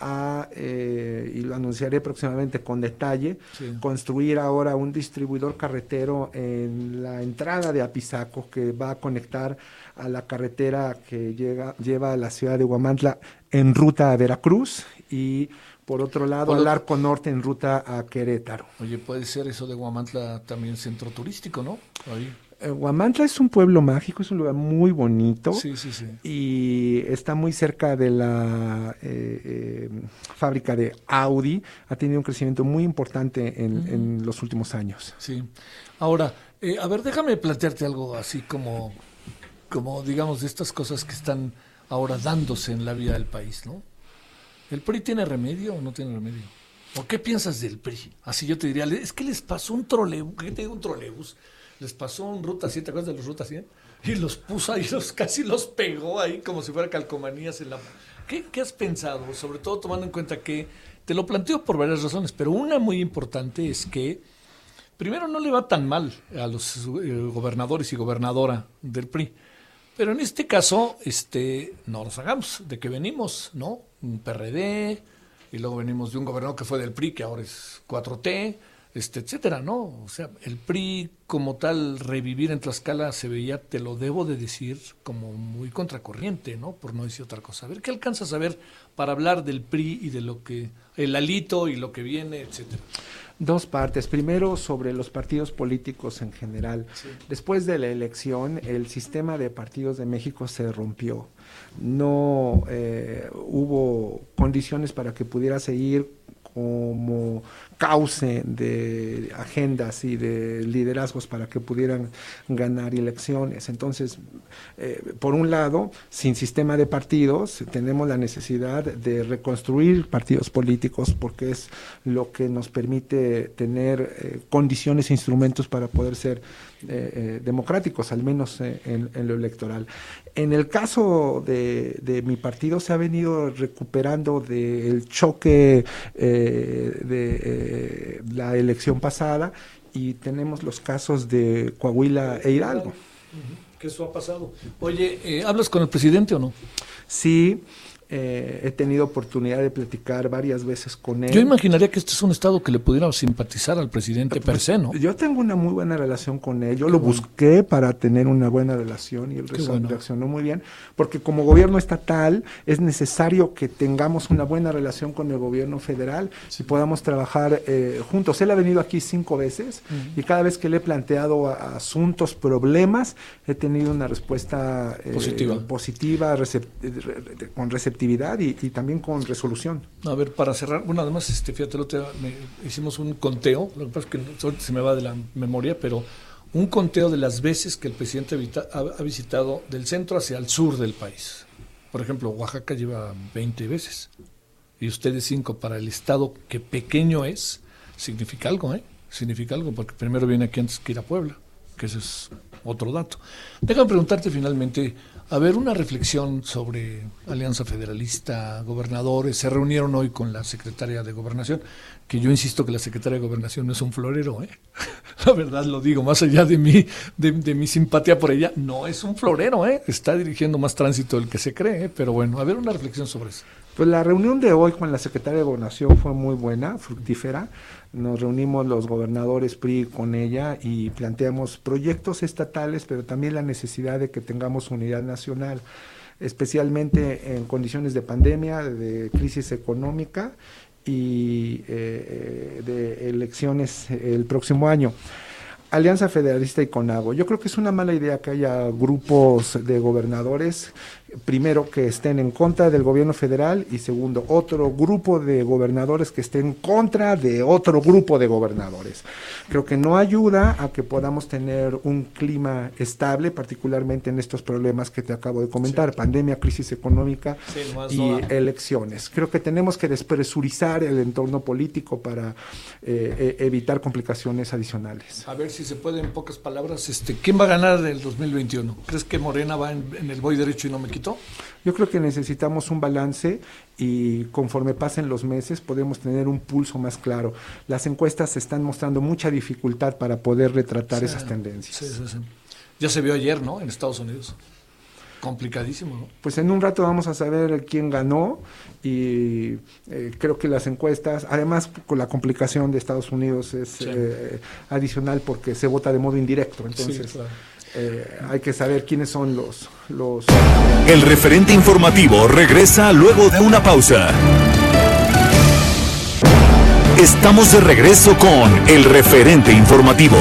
[SPEAKER 9] a, eh, y lo anunciaré próximamente con detalle,
[SPEAKER 2] Sí.
[SPEAKER 9] construir ahora un distribuidor carretero en la entrada de Apizaco que va a conectar a la carretera que llega, lleva a la ciudad de Huamantla en ruta a Veracruz y por otro lado
[SPEAKER 2] Por
[SPEAKER 9] al Arco Norte en ruta a Querétaro.
[SPEAKER 2] Oye, puede ser eso de Guamantla también centro turístico, ¿no? Ahí.
[SPEAKER 9] Eh, Huamantla es un pueblo mágico, es un lugar muy bonito.
[SPEAKER 2] Sí, sí, sí.
[SPEAKER 9] Y está muy cerca de la eh, eh, fábrica de Audi. Ha tenido un crecimiento muy importante en, los últimos años.
[SPEAKER 2] Sí. Ahora, eh, a ver, déjame plantearte algo así como, como, digamos, de estas cosas que están ahora dándose en la vida del país, ¿no? ¿El PRI tiene remedio o no tiene remedio? ¿O qué piensas del PRI? Así yo te diría, es que les pasó un trolebús, ¿qué te digo un trolebús? Les pasó un Ruta 100, ¿te acuerdas de los Ruta 100? Y los puso ahí, <laughs> los, casi los pegó ahí como si fuera calcomanías en la... ¿Qué, qué has pensado? Sobre todo tomando en cuenta que, te lo planteo por varias razones, pero una muy importante es que primero no le va tan mal a los eh, gobernadores y gobernadora del PRI. Pero en este caso, este, no nos hagamos de que venimos, ¿no? Un PRD, y luego venimos de un gobernador que fue del PRI, que ahora es 4T, este, etcétera, ¿no? O sea, el PRI como tal, revivir en Tlaxcala se veía, te lo debo de decir, como muy contracorriente, ¿no? Por no decir otra cosa. A ver, ¿qué alcanzas a ver para hablar del PRI y de lo que, el alito y lo que viene, etcétera?
[SPEAKER 9] Dos partes. Primero, sobre los partidos políticos en general. Después de la elección, el sistema de partidos de México se rompió. No eh, hubo condiciones para que pudiera seguir como cauce de agendas y de liderazgos para que pudieran ganar elecciones. Entonces, eh, por un lado, sin sistema de partidos, tenemos la necesidad de reconstruir partidos políticos porque es lo que nos permite tener eh, condiciones e instrumentos para poder ser eh, eh, democráticos, al menos eh, en, en lo electoral. En el caso de, de mi partido se ha venido recuperando del choque eh, de la elección pasada y tenemos los casos de Coahuila e Hidalgo.
[SPEAKER 2] Que eso ha pasado. Oye, ¿hablas con el presidente o no?
[SPEAKER 9] Sí, eh, he tenido oportunidad de platicar varias veces con él.
[SPEAKER 2] Yo imaginaría que este es un estado que le pudiera simpatizar al presidente per se, ¿no?
[SPEAKER 9] Yo tengo una muy buena relación con él. Yo lo busqué para tener una buena relación y él
[SPEAKER 2] bueno.
[SPEAKER 9] reaccionó muy bien, porque como gobierno estatal es necesario que tengamos una buena relación con el gobierno federal y podamos trabajar eh, juntos. Él ha venido aquí cinco veces y cada vez que le he planteado asuntos, problemas, he tenido una respuesta eh,
[SPEAKER 2] Positiva.
[SPEAKER 9] positiva, recep- re- re- con receptividad y, y también con resolución.
[SPEAKER 2] A ver, para cerrar, bueno, además, este, fíjate, día me- hicimos un conteo, lo que pasa es que se me va de la memoria, pero un conteo de las veces que el presidente ha, visitado del centro hacia el sur del país. Por ejemplo, Oaxaca lleva 20 veces y ustedes 5 para el estado que pequeño es, significa algo, ¿eh? significa algo, porque primero viene aquí antes que ir a Puebla, que ese es otro dato. Déjame preguntarte finalmente, a ver, una reflexión sobre Alianza Federalista, gobernadores, se reunieron hoy con la secretaria de Gobernación, que yo insisto que la secretaria de Gobernación no es un florero, ¿eh? <laughs> la verdad lo digo, más allá de mi, de, de mi simpatía por ella, no es un florero, ¿eh? está dirigiendo más tránsito del que se cree, ¿eh? pero bueno, a ver, una reflexión sobre eso.
[SPEAKER 9] Pues la reunión de hoy con la secretaria de Gobernación fue muy buena, fructífera. Nos reunimos los gobernadores PRI con ella y planteamos proyectos estatales, pero también la necesidad de que tengamos unidad nacional, especialmente en condiciones de pandemia, de crisis económica y eh, de elecciones el próximo año. Alianza Federalista y CONAGO. Yo creo que es una mala idea que haya grupos de gobernadores, primero que estén en contra del gobierno federal y segundo, otro grupo de gobernadores que estén en contra de otro grupo de gobernadores. Creo que no ayuda a que podamos tener un clima estable, particularmente en estos problemas que te acabo de comentar, pandemia, crisis económica
[SPEAKER 2] Sí,
[SPEAKER 9] y
[SPEAKER 2] no
[SPEAKER 9] elecciones. Creo que tenemos que despresurizar el entorno político para eh, eh, evitar complicaciones adicionales.
[SPEAKER 2] A ver si se puede en pocas palabras, este, ¿quién va a ganar el 2021? ¿Crees que Morena va en, en el voy derecho y no me quito?
[SPEAKER 9] Yo creo que necesitamos un balance y conforme pasen los meses podemos tener un pulso más claro. Las encuestas están mostrando mucha dificultad para poder retratar
[SPEAKER 2] Sí,
[SPEAKER 9] esas tendencias.
[SPEAKER 2] Sí, sí, sí. Ya se vio ayer, ¿no? En Estados Unidos. Complicadísimo, ¿no?
[SPEAKER 9] Pues en un rato vamos a saber quién ganó y eh, creo que las encuestas, además con la complicación de Estados Unidos es
[SPEAKER 2] Sí.
[SPEAKER 9] eh, adicional porque se vota de modo indirecto, entonces
[SPEAKER 2] Sí, claro.
[SPEAKER 9] Eh, hay que saber quiénes son los, los
[SPEAKER 4] El referente informativo regresa luego de una pausa. Estamos de regreso con el referente informativo.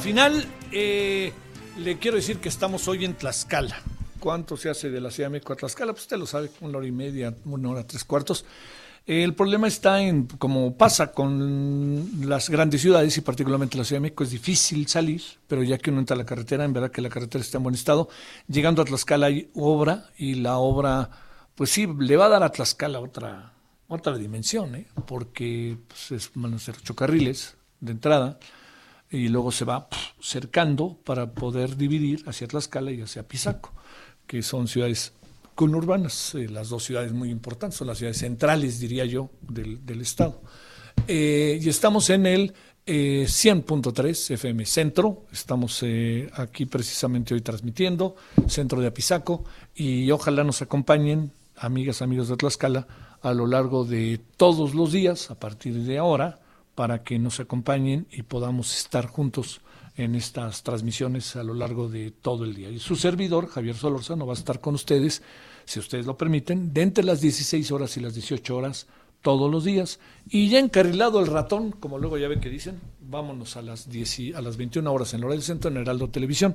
[SPEAKER 2] Final. Eh, le quiero decir que estamos hoy en Tlaxcala. ¿Cuánto se hace de la Ciudad de México a Tlaxcala? Pues usted lo sabe, una hora y media, una hora, tres cuartos. El problema está en, como pasa con las grandes ciudades y particularmente la Ciudad de México, es difícil salir, pero ya que uno entra a la carretera, en verdad que la carretera está en buen estado. Llegando a Tlaxcala hay obra y la obra, pues sí, le va a dar a Tlaxcala otra, otra dimensión, ¿eh? porque pues, es- van a ser ocho carriles de entrada y luego se va cercando para poder dividir hacia Tlaxcala y hacia Pisaco, que son ciudades conurbanas, eh, las dos ciudades muy importantes, son las ciudades centrales, diría yo, del, del estado. Eh, y estamos en el eh, 100.3 FM Centro, estamos eh, aquí precisamente hoy transmitiendo, Centro de Apizaco, y ojalá nos acompañen, amigas, amigos de Tlaxcala, a lo largo de todos los días, a partir de ahora, para que nos acompañen y podamos estar juntos en estas transmisiones a lo largo de todo el día. Y su servidor, Javier Solórzano, va a estar con ustedes, si ustedes lo permiten, de entre las 16 horas y las 18 horas todos los días. Y ya encarrilado el ratón, como luego ya ven que dicen, vámonos a las, 10 y- a las 21 horas en hora del centro en Heraldo Televisión.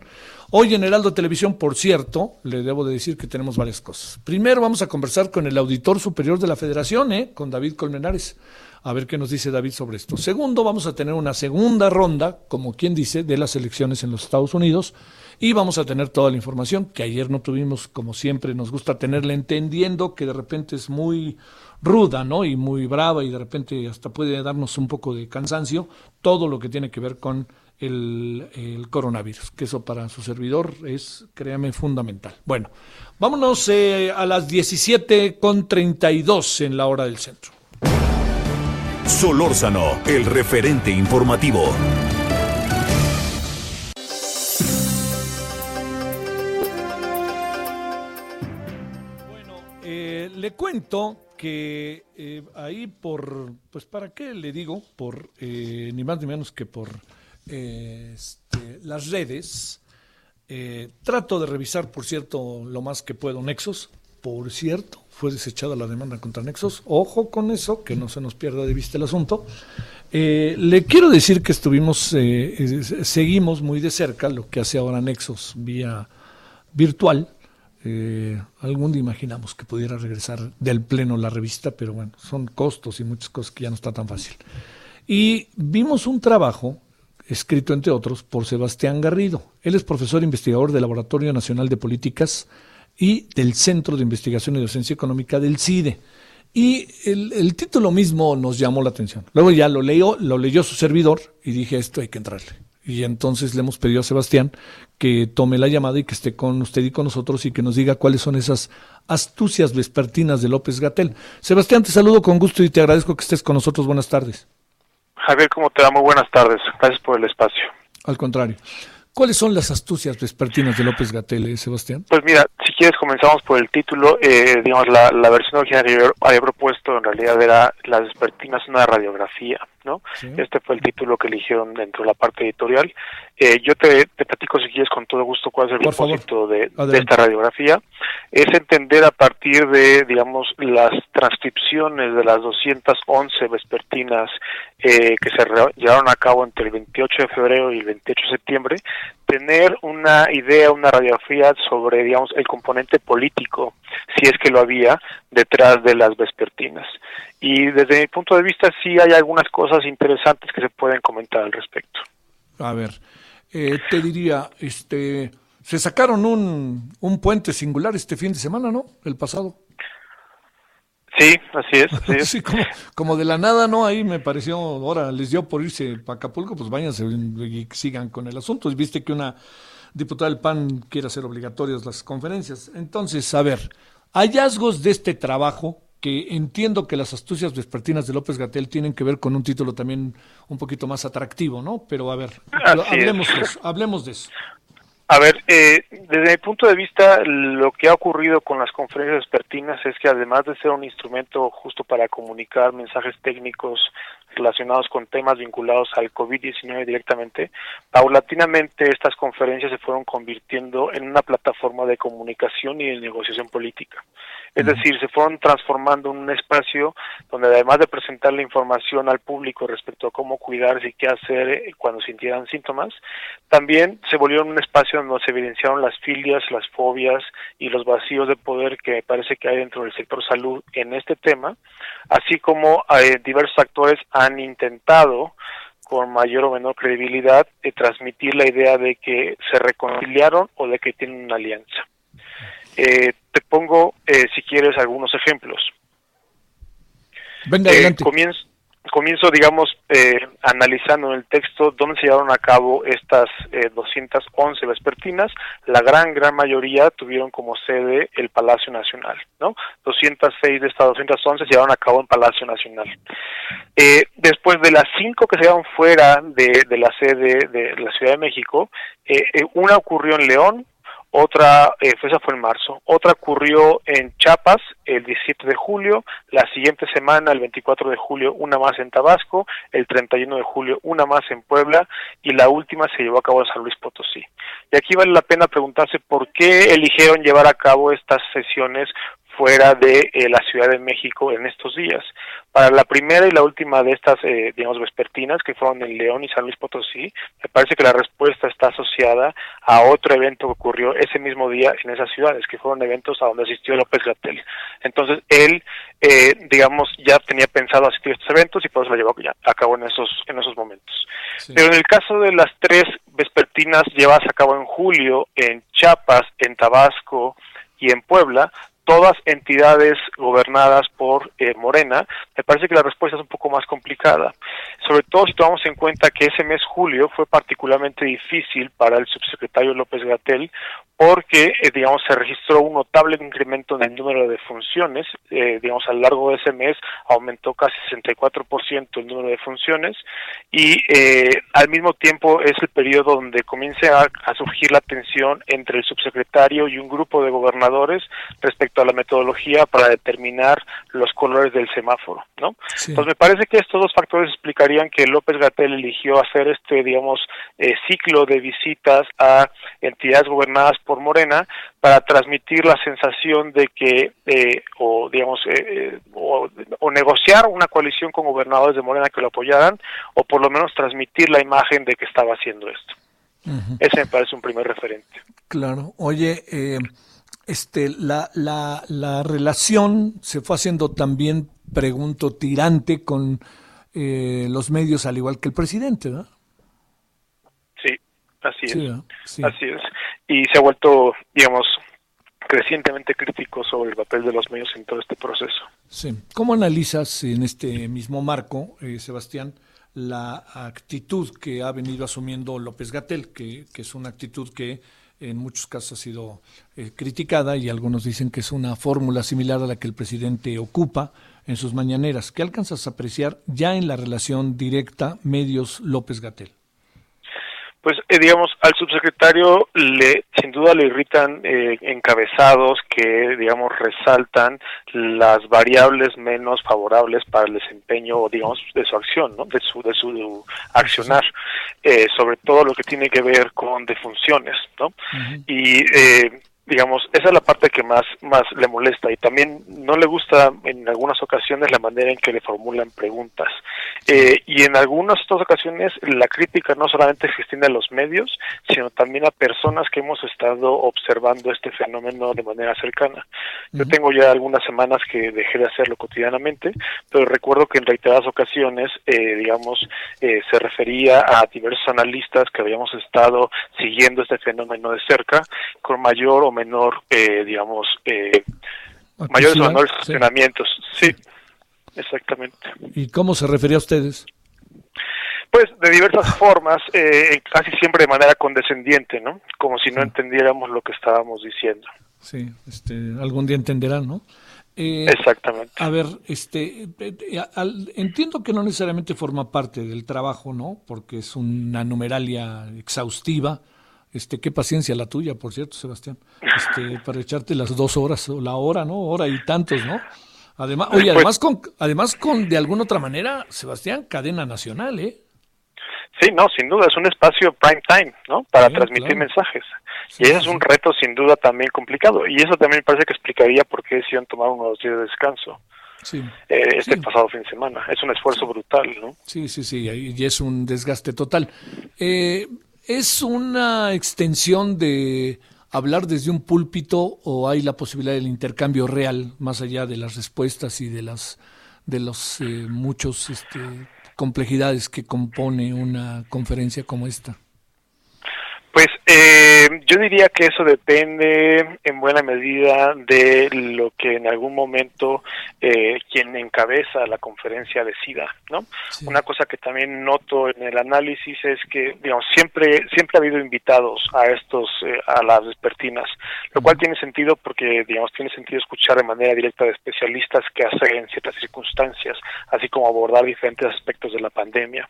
[SPEAKER 2] Hoy en Heraldo Televisión, por cierto, le debo de decir que tenemos varias cosas. Primero vamos a conversar con el auditor superior de la federación, ¿eh? con David Colmenares. A ver qué nos dice David sobre esto. Segundo, vamos a tener una segunda ronda, como quien dice, de las elecciones en los Estados Unidos. Y vamos a tener toda la información que ayer no tuvimos, como siempre, nos gusta tenerla entendiendo que de repente es muy ruda, ¿no? Y muy brava y de repente hasta puede darnos un poco de cansancio, todo lo que tiene que ver con el, coronavirus, que eso para su servidor es, créame, fundamental. Bueno, vámonos eh, a las 17 con 32 en la hora del centro.
[SPEAKER 4] Solórzano, el referente informativo.
[SPEAKER 2] Eh, le cuento que eh, ahí por, pues para qué le digo, por eh, ni más ni menos que por eh, este, las redes, eh, trato de revisar, por cierto, lo más que puedo Nexos, por cierto, fue desechada la demanda contra Nexos, ojo con eso, que no se nos pierda de vista el asunto. Eh, le quiero decir que estuvimos, eh, eh, seguimos muy de cerca lo que hace ahora Nexos vía virtual, eh, algún día imaginamos que pudiera regresar del pleno la revista, pero bueno, son costos y muchas cosas que ya no está tan fácil. Y vimos un trabajo escrito, entre otros, por Sebastián Garrido. Él es profesor investigador del Laboratorio Nacional de Políticas y del Centro de Investigación y Docencia Económica del CIDE. Y el, el título mismo nos llamó la atención. Luego ya lo leyó, lo leyó su servidor y dije, esto hay que entrarle. Y entonces le hemos pedido a Sebastián que tome la llamada y que esté con usted y con nosotros y que nos diga cuáles son esas astucias vespertinas de López Gatel. Sebastián, te saludo con gusto y te agradezco que estés con nosotros. Buenas tardes.
[SPEAKER 10] Javier, ¿cómo te va? Muy buenas tardes. Gracias por el espacio.
[SPEAKER 2] Al contrario. ¿Cuáles son las astucias vespertinas de López Gatel, eh, Sebastián?
[SPEAKER 10] Pues mira, si quieres comenzamos por el título. Eh, digamos, la, la versión original que yo había propuesto en realidad era Las vespertinas, una radiografía, ¿no?
[SPEAKER 2] Sí.
[SPEAKER 10] Este fue el título que eligieron dentro de la parte editorial. Eh, yo te, te platico si quieres con todo gusto cuál es el
[SPEAKER 2] Por
[SPEAKER 10] propósito de, de esta radiografía. Es entender a partir de, digamos, las transcripciones de las 211 vespertinas eh, que se llevaron a cabo entre el 28 de febrero y el 28 de septiembre, tener una idea, una radiografía sobre, digamos, el componente político, si es que lo había, detrás de las vespertinas. Y desde mi punto de vista sí hay algunas cosas interesantes que se pueden comentar al respecto.
[SPEAKER 2] A ver, eh, te diría, este, se sacaron un, un puente singular este fin de semana, ¿no? El pasado.
[SPEAKER 10] Sí, así es. Así es. <laughs>
[SPEAKER 2] Sí, como, como de la nada, ¿no? Ahí me pareció, ahora les dio por irse para Acapulco, pues váyanse y sigan con el asunto. Viste que una diputada del PAN quiere hacer obligatorias las conferencias. Entonces, a ver, hallazgos de este trabajo, que entiendo que las astucias vespertinas de López Gatel tienen que ver con un título también un poquito más atractivo, ¿no? Pero a ver, hablemos de eso, hablemos de eso.
[SPEAKER 10] A ver, eh, desde mi punto de vista, lo que ha ocurrido con las conferencias vespertinas es que además de ser un instrumento justo para comunicar mensajes técnicos relacionados con temas vinculados al COVID-19 directamente, paulatinamente estas conferencias se fueron convirtiendo en una plataforma de comunicación y de negociación política. Es decir, se fueron transformando en un espacio donde además de presentar la información al público respecto a cómo cuidarse y qué hacer eh, cuando sintieran síntomas, también se volvieron un espacio donde se evidenciaron las filias, las fobias y los vacíos de poder que me parece que hay dentro del sector salud en este tema, así como eh, diversos actores han intentado con mayor o menor credibilidad eh, transmitir la idea de que se reconciliaron o de que tienen una alianza. Eh, te pongo, eh, si quieres, algunos ejemplos.
[SPEAKER 2] Venga,
[SPEAKER 10] Eh, comienzo, comienzo, digamos, eh, analizando en el texto dónde se llevaron a cabo estas eh, 211 vespertinas. La gran, gran mayoría tuvieron como sede el Palacio Nacional, ¿no? 206 de estas 211 se llevaron a cabo en Palacio Nacional. Eh, después de las cinco que se llevaron fuera de, de la sede de la Ciudad de México, eh, eh, una ocurrió en León, otra, eh, esa fue en marzo, otra ocurrió en Chiapas el 17 de julio, la siguiente semana, el 24 de julio, una más en Tabasco, el 31 de julio, una más en Puebla y la última se llevó a cabo en San Luis Potosí. Y aquí vale la pena preguntarse por qué eligieron llevar a cabo estas sesiones fuera de eh, la Ciudad de México en estos días. Para la primera y la última de estas, eh, digamos, vespertinas, que fueron en León y San Luis Potosí, me parece que la respuesta está asociada a otro evento que ocurrió ese mismo día en esas ciudades, que fueron eventos a donde asistió López Gatel. Entonces, él, eh, digamos, ya tenía pensado asistir a estos eventos y por eso lo llevó a cabo en esos, en esos momentos. Pero en el caso de las tres vespertinas llevadas a cabo en julio en Chiapas, en Tabasco y en Puebla, todas entidades gobernadas por eh, Morena, me parece que la respuesta es un poco más complicada. Sobre todo si tomamos en cuenta que ese mes julio fue particularmente difícil para el subsecretario López Gatel porque, eh, digamos, se registró un notable incremento en el número de funciones, eh, digamos, a lo largo de ese mes aumentó casi 64% el número de funciones y al mismo tiempo es el periodo donde comienza a, surgir la tensión entre el subsecretario y un grupo de gobernadores respecto a la metodología para determinar los colores del semáforo, ¿no? Sí. Entonces me parece que estos dos factores explicarían que López Gatel eligió hacer este, digamos, ciclo de visitas a entidades gobernadas por Morena para transmitir la sensación de que, eh, o digamos, eh, o, o, negociar una coalición con gobernadores de Morena que lo apoyaran, o por lo menos transmitir la imagen de que estaba haciendo esto. Uh -huh. Ese me parece un primer referente.
[SPEAKER 2] Claro. Oye, eh, este, la, la, la relación se fue haciendo también, pregunto, tirante con eh, los medios, al igual que el presidente, ¿no?
[SPEAKER 10] Sí, así es. Sí, sí. Así es y se ha vuelto, digamos, crecientemente crítico sobre el papel de los medios en todo este proceso.
[SPEAKER 2] Sí. ¿Cómo analizas en este mismo marco, eh, Sebastián, la actitud que ha venido asumiendo López Gatel, que, que, es una actitud que en muchos casos ha sido eh, criticada y algunos dicen que es una fórmula similar a la que el presidente ocupa en sus mañaneras? ¿Qué alcanzas a apreciar ya en la relación directa medios-López Gatel?
[SPEAKER 10] Pues eh, digamos al subsecretario le sin duda le irritan eh, encabezados que digamos resaltan las variables menos favorables para el desempeño digamos de su acción no de su de su accionar eh, sobre todo lo que tiene que ver con defunciones no uh -huh. y eh, digamos, esa es la parte que más, más le molesta y también no le gusta en algunas ocasiones la manera en que le formulan preguntas. Eh, y en algunas otras ocasiones la crítica no solamente se extiende a los medios, sino también a personas que hemos estado observando este fenómeno de manera cercana. Uh -huh. Yo tengo ya algunas semanas que dejé de hacerlo cotidianamente, pero recuerdo que en reiteradas ocasiones, eh, digamos, eh, se refería a diversos analistas que habíamos estado siguiendo este fenómeno de cerca con mayor o menor, eh, digamos, eh, mayores o menores funcionamientos. Sí. sí, exactamente.
[SPEAKER 2] ¿Y cómo se refería a ustedes?
[SPEAKER 10] Pues de diversas formas, eh, casi siempre de manera condescendiente, ¿no? Como si no entendiéramos lo que estábamos diciendo.
[SPEAKER 2] Sí, este, algún día entenderán, ¿no?
[SPEAKER 10] Eh, Exactamente.
[SPEAKER 2] A ver, este, al, entiendo que no necesariamente forma parte del trabajo, ¿no? Porque es una numeralia exhaustiva, este, qué paciencia la tuya, por cierto, Sebastián, este, para echarte las dos horas o la hora, ¿no? Hora y tantos, ¿no? Además, oye, además con, además con, de alguna otra manera, Sebastián, cadena nacional, ¿eh?
[SPEAKER 10] Sí, no, sin duda, es un espacio prime time, ¿no? Para sí, transmitir claro. mensajes. Sí, y ese sí. es un reto, sin duda, también complicado. Y eso también me parece que explicaría por qué decidieron tomar unos días de descanso.
[SPEAKER 2] Sí.
[SPEAKER 10] Eh, este pasado fin de semana. Es un esfuerzo brutal, ¿no?
[SPEAKER 2] Sí, sí, sí, y es un desgaste total. Eh, ¿Es una extensión de hablar desde un púlpito o hay la posibilidad del intercambio real más allá de las respuestas y de las de los eh, muchos este, complejidades que compone una conferencia como esta?
[SPEAKER 10] Pues eh, yo diría que eso depende en buena medida de lo que en algún momento eh, quien encabeza la conferencia decida, ¿no? Sí. Una cosa que también noto en el análisis es que, digamos, siempre siempre ha habido invitados a estos eh, a las vespertinas, lo cual tiene sentido porque, digamos, tiene sentido escuchar de manera directa de especialistas que hacen en ciertas circunstancias, así como abordar diferentes aspectos de la pandemia.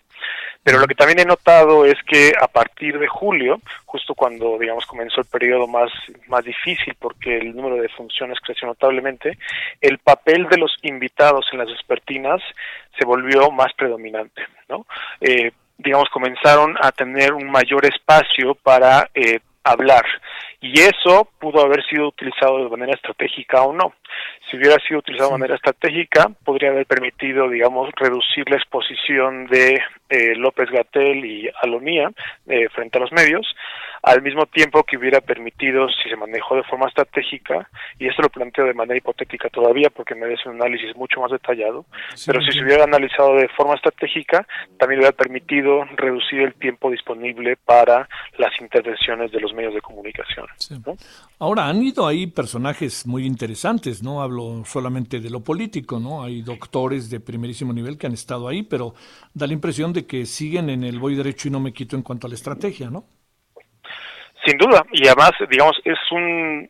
[SPEAKER 10] Pero lo que también he notado es que a partir de julio justo cuando digamos comenzó el periodo más más difícil porque el número de funciones creció notablemente el papel de los invitados en las vespertinas se volvió más predominante no eh, digamos comenzaron a tener un mayor espacio para eh, hablar y eso pudo haber sido utilizado de manera estratégica o no. Si hubiera sido utilizado de manera estratégica, podría haber permitido, digamos, reducir la exposición de eh, López Gatel y Alomía eh, frente a los medios, al mismo tiempo que hubiera permitido, si se manejó de forma estratégica, y esto lo planteo de manera hipotética todavía porque merece un análisis mucho más detallado, pero si se hubiera analizado de forma estratégica, también hubiera permitido reducir el tiempo disponible para las intervenciones de los medios de comunicación.
[SPEAKER 2] Ahora han ido ahí personajes muy interesantes, no hablo solamente de lo político, no hay doctores de primerísimo nivel que han estado ahí, pero da la impresión de que siguen en el voy derecho y no me quito en cuanto a la estrategia, ¿no?
[SPEAKER 10] Sin duda, y además, digamos, es un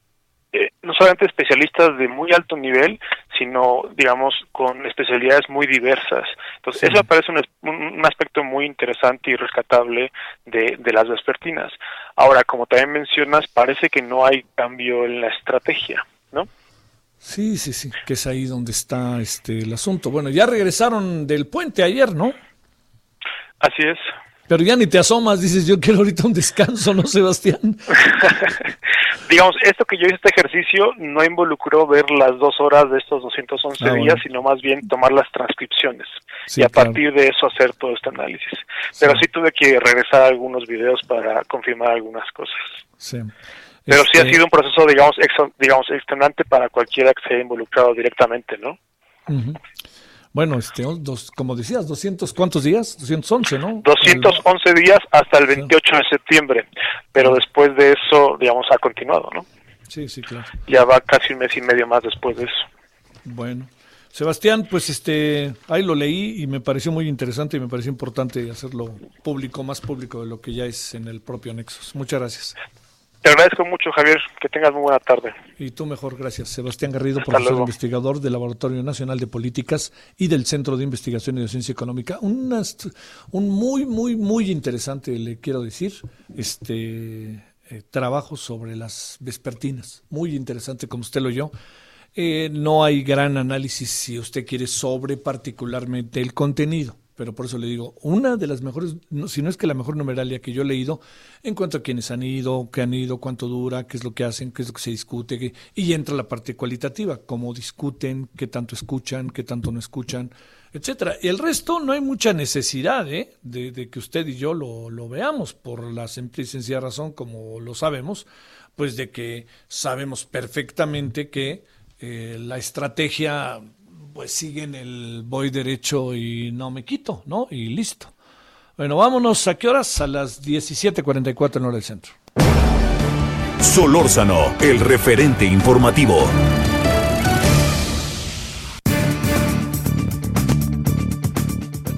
[SPEAKER 10] eh, no solamente especialistas de muy alto nivel, sino, digamos, con especialidades muy diversas. Entonces, eso me parece un, un, aspecto muy interesante y rescatable de, de las vespertinas. Ahora, como también mencionas, parece que no hay cambio en la estrategia, ¿no?
[SPEAKER 2] Sí, sí, sí, que es ahí donde está este el asunto. Bueno, ya regresaron del puente ayer, ¿no?
[SPEAKER 10] Así es.
[SPEAKER 2] Pero ya ni te asomas, dices, yo quiero ahorita un descanso, ¿no, Sebastián? <laughs>
[SPEAKER 10] Digamos, esto que yo hice este ejercicio no involucró ver las dos horas de estos 211
[SPEAKER 2] Ah,
[SPEAKER 10] días,
[SPEAKER 2] bueno.
[SPEAKER 10] sino más bien tomar las transcripciones
[SPEAKER 2] Sí,
[SPEAKER 10] y a
[SPEAKER 2] claro.
[SPEAKER 10] partir de eso hacer todo este análisis. Pero sí tuve que regresar a algunos videos para confirmar algunas cosas.
[SPEAKER 2] Sí.
[SPEAKER 10] Pero sí ha
[SPEAKER 2] Este,
[SPEAKER 10] sido un proceso, digamos, digamos, extenuante para cualquiera que se haya involucrado directamente, ¿no?
[SPEAKER 2] ujú. Bueno, este, dos, como decías, 200, ¿cuántos días? 211, ¿no?
[SPEAKER 10] 211 días hasta el 28 de septiembre, pero después de eso, digamos, ha continuado, ¿no?
[SPEAKER 2] Sí, sí, claro.
[SPEAKER 10] Ya va casi un mes y medio más después de eso.
[SPEAKER 2] Bueno. Sebastián, pues este, ahí lo leí y me pareció muy interesante y me pareció importante hacerlo público, más público de lo que ya es en el propio Nexus. Muchas gracias.
[SPEAKER 10] Te agradezco mucho, Javier. Que tengas muy buena tarde.
[SPEAKER 2] Y tú mejor, gracias. Sebastián Garrido,
[SPEAKER 10] Hasta
[SPEAKER 2] profesor
[SPEAKER 10] luego.
[SPEAKER 2] investigador del Laboratorio Nacional de Políticas y del Centro de Investigación y Docencia Económica. Una est- un muy, muy, muy interesante, le quiero decir, este eh, trabajo sobre las vespertinas. Muy interesante, como usted lo oyó. Eh, no hay gran análisis, si usted quiere, sobre particularmente el contenido. Pero por eso le digo, una de las mejores, no, si no es que la mejor numeralia que yo he leído, en cuanto a quienes han ido, qué han ido, cuánto dura, qué es lo que hacen, qué es lo que se discute, qué- y entra la parte cualitativa, cómo discuten, qué tanto escuchan, qué tanto no escuchan, etcétera. Y el resto no hay mucha necesidad ¿eh? de, de que usted y yo lo, veamos, por la simple y sencilla razón, como lo sabemos, pues de que sabemos perfectamente que eh, la estrategia pues sigue en el voy derecho y no me quito, ¿no? Y listo. Bueno, vámonos. ¿A qué horas? A las 17.44 en hora del centro.
[SPEAKER 4] Solórzano, el referente informativo.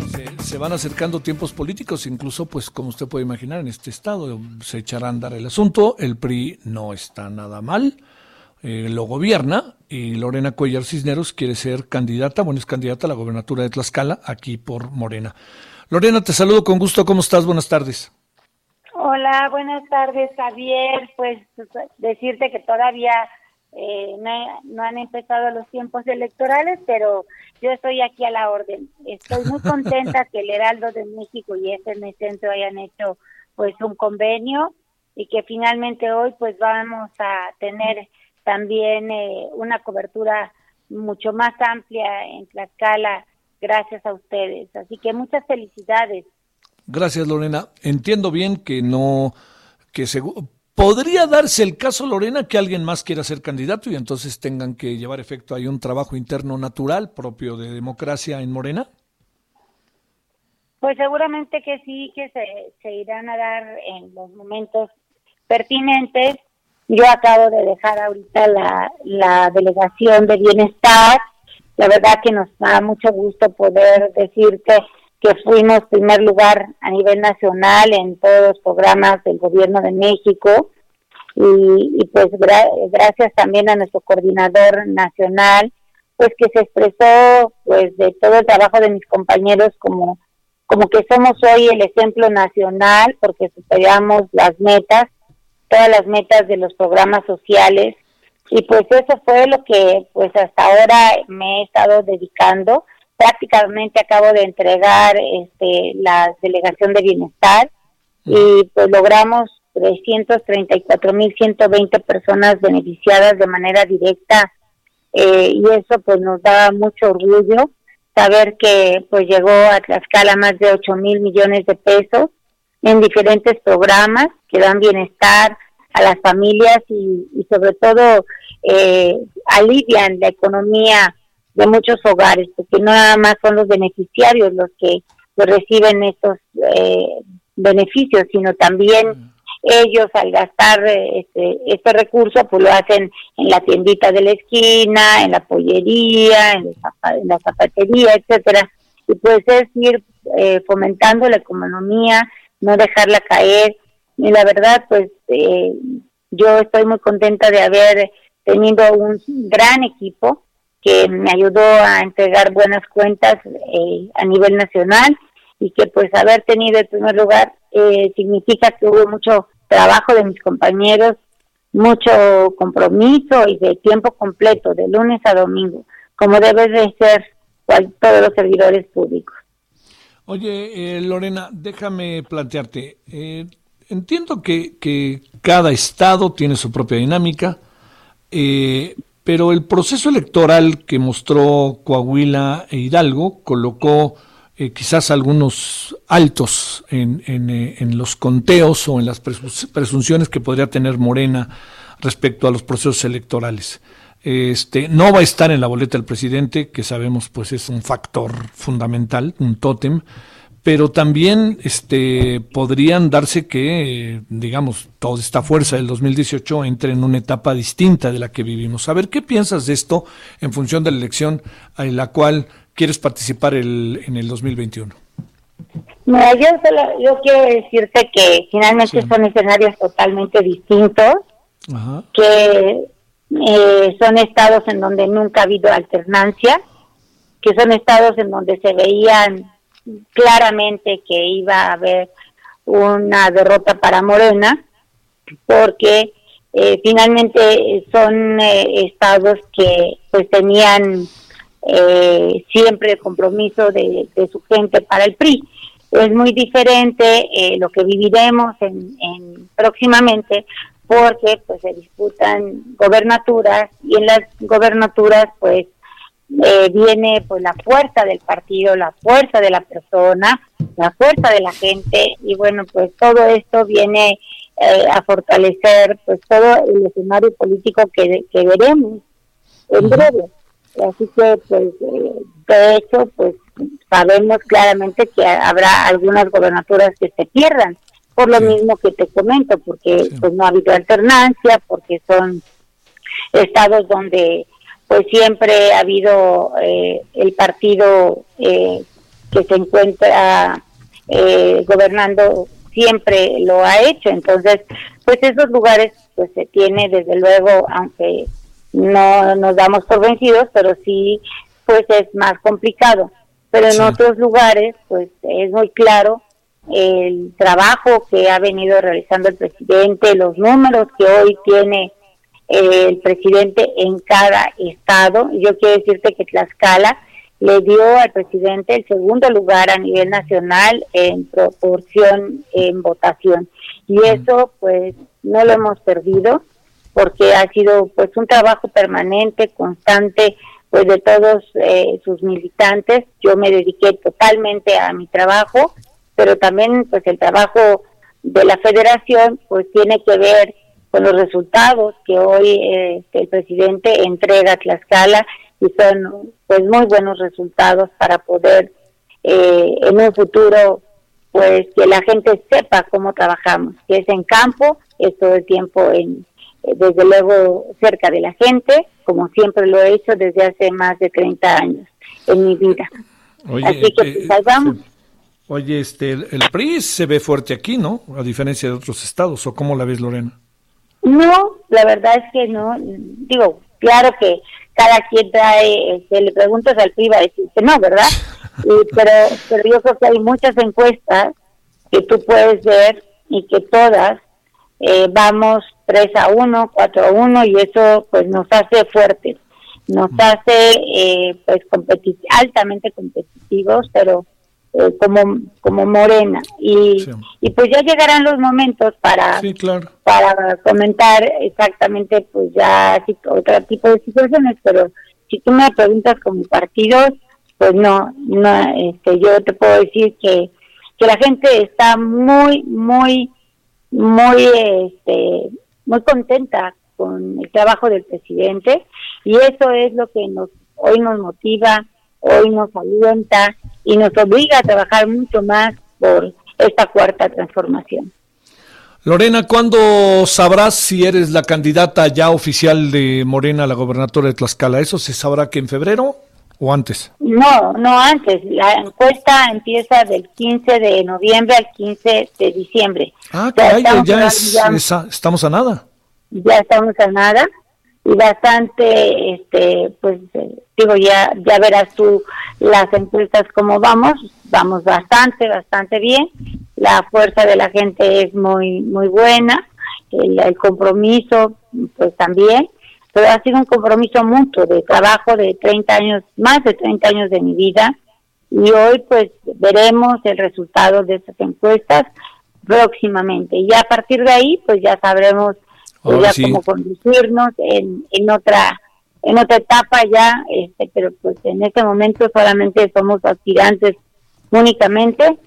[SPEAKER 2] Se, se van acercando tiempos políticos, incluso, pues como usted puede imaginar, en este estado se echará a andar el asunto. El PRI no está nada mal, eh, lo gobierna y Lorena Cuellar Cisneros quiere ser candidata, bueno, es candidata a la gobernatura de Tlaxcala, aquí por Morena. Lorena, te saludo con gusto. ¿Cómo estás? Buenas tardes.
[SPEAKER 11] Hola, buenas tardes, Javier. Pues decirte que todavía eh, no, han empezado los tiempos electorales, pero yo estoy aquí a la orden. Estoy muy contenta <laughs> que el Heraldo de México y FM Centro hayan hecho pues un convenio y que finalmente hoy pues vamos a tener también eh, una cobertura mucho más amplia en Tlaxcala gracias a ustedes. Así que muchas felicidades.
[SPEAKER 2] Gracias, Lorena. Entiendo bien que no, que segu- podría darse el caso, Lorena, que alguien más quiera ser candidato y entonces tengan que llevar efecto ahí un trabajo interno natural propio de democracia en Morena.
[SPEAKER 11] Pues seguramente que sí, que se, se irán a dar en los momentos pertinentes. Yo acabo de dejar ahorita la, la delegación de bienestar. La verdad que nos da mucho gusto poder decirte que fuimos primer lugar a nivel nacional en todos los programas del gobierno de México y, y pues gra- gracias también a nuestro coordinador nacional pues que se expresó pues de todo el trabajo de mis compañeros como como que somos hoy el ejemplo nacional porque superamos las metas, todas las metas de los programas sociales. Y pues eso fue lo que pues hasta ahora me he estado dedicando. Prácticamente acabo de entregar este la delegación de bienestar y pues logramos 334.120 personas beneficiadas de manera directa eh, y eso pues nos da mucho orgullo saber que pues llegó a Tlaxcala más de 8 mil millones de pesos en diferentes programas que dan bienestar a las familias y, y sobre todo eh, alivian la economía de muchos hogares, porque no nada más son los beneficiarios los que reciben estos eh, beneficios, sino también ellos al gastar eh, este, este recurso, pues lo hacen en la tiendita de la esquina, en la pollería, en, la zapatería, etcétera. Y pues es ir eh, fomentando la economía, no dejarla caer. Y la verdad, pues eh, yo estoy muy contenta de haber tenido un gran equipo que me ayudó a entregar buenas cuentas eh, a nivel nacional y que pues haber tenido en primer lugar eh, significa que hubo mucho trabajo de mis compañeros, mucho compromiso y de tiempo completo, de lunes a domingo, como debe de ser cual, todos los servidores públicos.
[SPEAKER 2] Oye, eh, Lorena, déjame plantearte. Eh, entiendo que, cada estado tiene su propia dinámica, eh, pero el proceso electoral que mostró Coahuila e Hidalgo colocó eh, quizás algunos altos en, eh, en, los conteos o en las presunciones que podría tener Morena respecto a los procesos electorales. Este, no va a estar en la boleta del presidente, que sabemos pues es un factor fundamental, un tótem, pero también este, podrían darse que, digamos, toda esta fuerza del 2018 entre en una etapa distinta de la que vivimos. A ver, ¿qué piensas de esto en función de la elección en la cual quieres participar el, en el 2021?
[SPEAKER 11] Mira, yo, solo, yo quiero decirte que finalmente sí. son escenarios totalmente distintos, Ajá. que eh, son estados en donde nunca ha habido alternancia, que son estados en donde se veían claramente que iba a haber una derrota para Morena, porque eh, finalmente son eh, estados que pues tenían eh, siempre el compromiso de, su gente para el PRI. Es muy diferente eh, lo que viviremos en, en, próximamente porque pues se disputan gobernaturas y en las gobernaturas pues eh, viene pues la fuerza del partido, la fuerza de la persona, la fuerza de la gente y bueno pues todo esto viene eh, a fortalecer pues todo el escenario político que, que veremos en breve. Así que pues eh, de hecho pues sabemos claramente que habrá algunas gobernaturas que se pierdan por lo sí. mismo que te comento porque sí. pues no ha habido alternancia porque son estados donde pues siempre ha habido eh, el partido eh, que se encuentra eh, gobernando siempre lo ha hecho entonces pues esos lugares pues se tiene desde luego aunque no nos damos por vencidos pero sí pues es más complicado pero en sí. otros lugares pues es muy claro el trabajo que ha venido realizando el presidente los números que hoy tiene el presidente en cada estado. Yo quiero decirte que Tlaxcala le dio al presidente el segundo lugar a nivel nacional en proporción en votación. Y eso pues no lo hemos perdido porque ha sido pues un trabajo permanente, constante pues de todos eh, sus militantes. Yo me dediqué totalmente a mi trabajo, pero también pues el trabajo de la federación pues tiene que ver con los resultados que hoy eh, el presidente entrega a Tlaxcala y son pues muy buenos resultados para poder eh, en un futuro pues que la gente sepa cómo trabajamos, que es en campo, es todo el tiempo en eh, desde luego cerca de la gente, como siempre lo he hecho desde hace más de 30 años en mi vida.
[SPEAKER 2] Oye,
[SPEAKER 11] Así que pues, ahí vamos.
[SPEAKER 2] Sí. Oye, este, el, el PRI se ve fuerte aquí, ¿no? A diferencia de otros estados, ¿o cómo la ves, Lorena?
[SPEAKER 11] No, la verdad es que no. Digo, claro que cada quien trae, se le preguntas al PRI va a decir que no, ¿verdad? <laughs> Y, pero, pero yo creo que hay muchas encuestas que tú puedes ver y que todas eh, vamos 3 a 1, 4 a 1 y eso pues nos hace fuertes, nos hace eh, pues competit altamente competitivos, pero eh, como como morena y, sí. y pues ya llegarán los momentos para
[SPEAKER 2] sí, claro.
[SPEAKER 11] para comentar exactamente pues ya otro tipo de situaciones pero si tú me preguntas como partidos pues no no este yo te puedo decir que que la gente está muy, muy, muy, este, muy contenta con el trabajo del presidente y eso es lo que nos hoy nos motiva, hoy nos alienta y nos obliga a trabajar mucho más por esta cuarta transformación.
[SPEAKER 2] Lorena, ¿cuándo sabrás si eres la candidata ya oficial de Morena a la gobernatura de Tlaxcala? ¿Eso se sabrá que en febrero o antes?
[SPEAKER 11] No, no antes. La encuesta empieza del 15 de noviembre al 15 de diciembre.
[SPEAKER 2] Ah,
[SPEAKER 11] O sea,
[SPEAKER 2] caray,
[SPEAKER 11] estamos
[SPEAKER 2] ya, es-
[SPEAKER 11] ya-
[SPEAKER 2] estamos a nada.
[SPEAKER 11] ya estamos a nada y bastante este pues eh, digo ya ya verás tú las encuestas cómo vamos. Vamos bastante bastante bien. La fuerza de la gente es muy muy buena. El, compromiso pues también. Pero ha sido un compromiso mutuo de trabajo de 30 años más de 30 años de mi vida. Y hoy pues veremos el resultado de esas encuestas próximamente. Y a partir de ahí pues ya sabremos ya
[SPEAKER 2] sí.
[SPEAKER 11] cómo conducirnos en, en otra en otra etapa ya este pero pues en este momento solamente somos aspirantes únicamente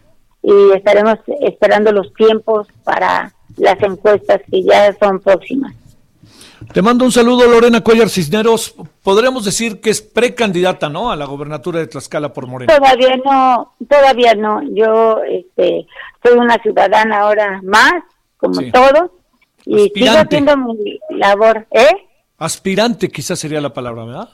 [SPEAKER 11] y estaremos esperando los tiempos para las encuestas que ya son próximas
[SPEAKER 2] Te mando un saludo, Lorena Cuellar Cisneros. Podríamos decir que es precandidata, ¿no? A la gobernatura de Tlaxcala por Morena.
[SPEAKER 11] Todavía no, todavía no. Yo este, soy una ciudadana ahora más, como
[SPEAKER 2] Sí.
[SPEAKER 11] todos, y sigo
[SPEAKER 2] Aspirante.
[SPEAKER 11] haciendo mi labor. ¿Eh?
[SPEAKER 2] Aspirante quizás sería la palabra, ¿verdad?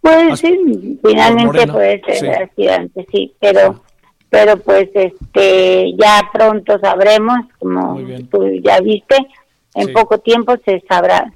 [SPEAKER 11] Pues sí, finalmente puede ser
[SPEAKER 2] sí.
[SPEAKER 11] aspirante, sí, pero pero pues este ya pronto sabremos, como tú ya viste, en
[SPEAKER 2] Sí.
[SPEAKER 11] poco tiempo se sabrá.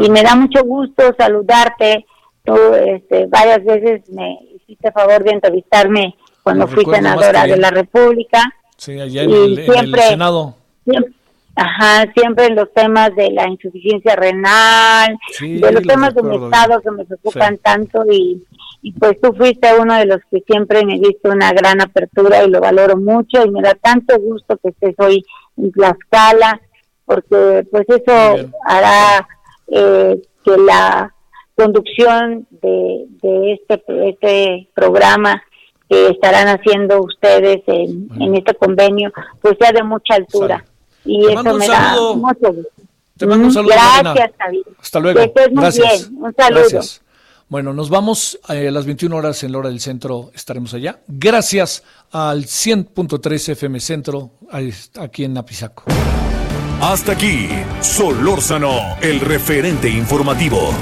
[SPEAKER 11] Y me da mucho gusto saludarte. Tú este, varias veces me hiciste favor de entrevistarme cuando fui senadora de la República.
[SPEAKER 2] Sí, allá en
[SPEAKER 11] Y
[SPEAKER 2] el, en el Senado.
[SPEAKER 11] Siempre, ajá, siempre en los temas de la insuficiencia renal,
[SPEAKER 2] Sí,
[SPEAKER 11] de los
[SPEAKER 2] lo
[SPEAKER 11] temas de mi estado que me preocupan
[SPEAKER 2] Sí.
[SPEAKER 11] tanto y, y pues tú fuiste uno de los que siempre me diste una gran apertura y lo valoro mucho y me da tanto gusto que estés hoy en Tlaxcala porque pues eso hará eh, que la conducción de, de este, este programa que estarán haciendo ustedes en, en este convenio pues sea de mucha altura y
[SPEAKER 2] Te mando
[SPEAKER 11] eso
[SPEAKER 2] un
[SPEAKER 11] me
[SPEAKER 2] saludo.
[SPEAKER 11] da mucho gusto.
[SPEAKER 2] Te mando un saludo,
[SPEAKER 11] Gracias. Javier.
[SPEAKER 2] Hasta luego.
[SPEAKER 11] Que estés muy
[SPEAKER 2] Gracias.
[SPEAKER 11] bien. Un saludo.
[SPEAKER 2] Gracias. Bueno, nos vamos eh, a las 21 horas en la hora del centro, estaremos allá. Gracias al 100.3 FM Centro, aquí en Apizaco.
[SPEAKER 4] Hasta aquí, Solórzano, el referente informativo.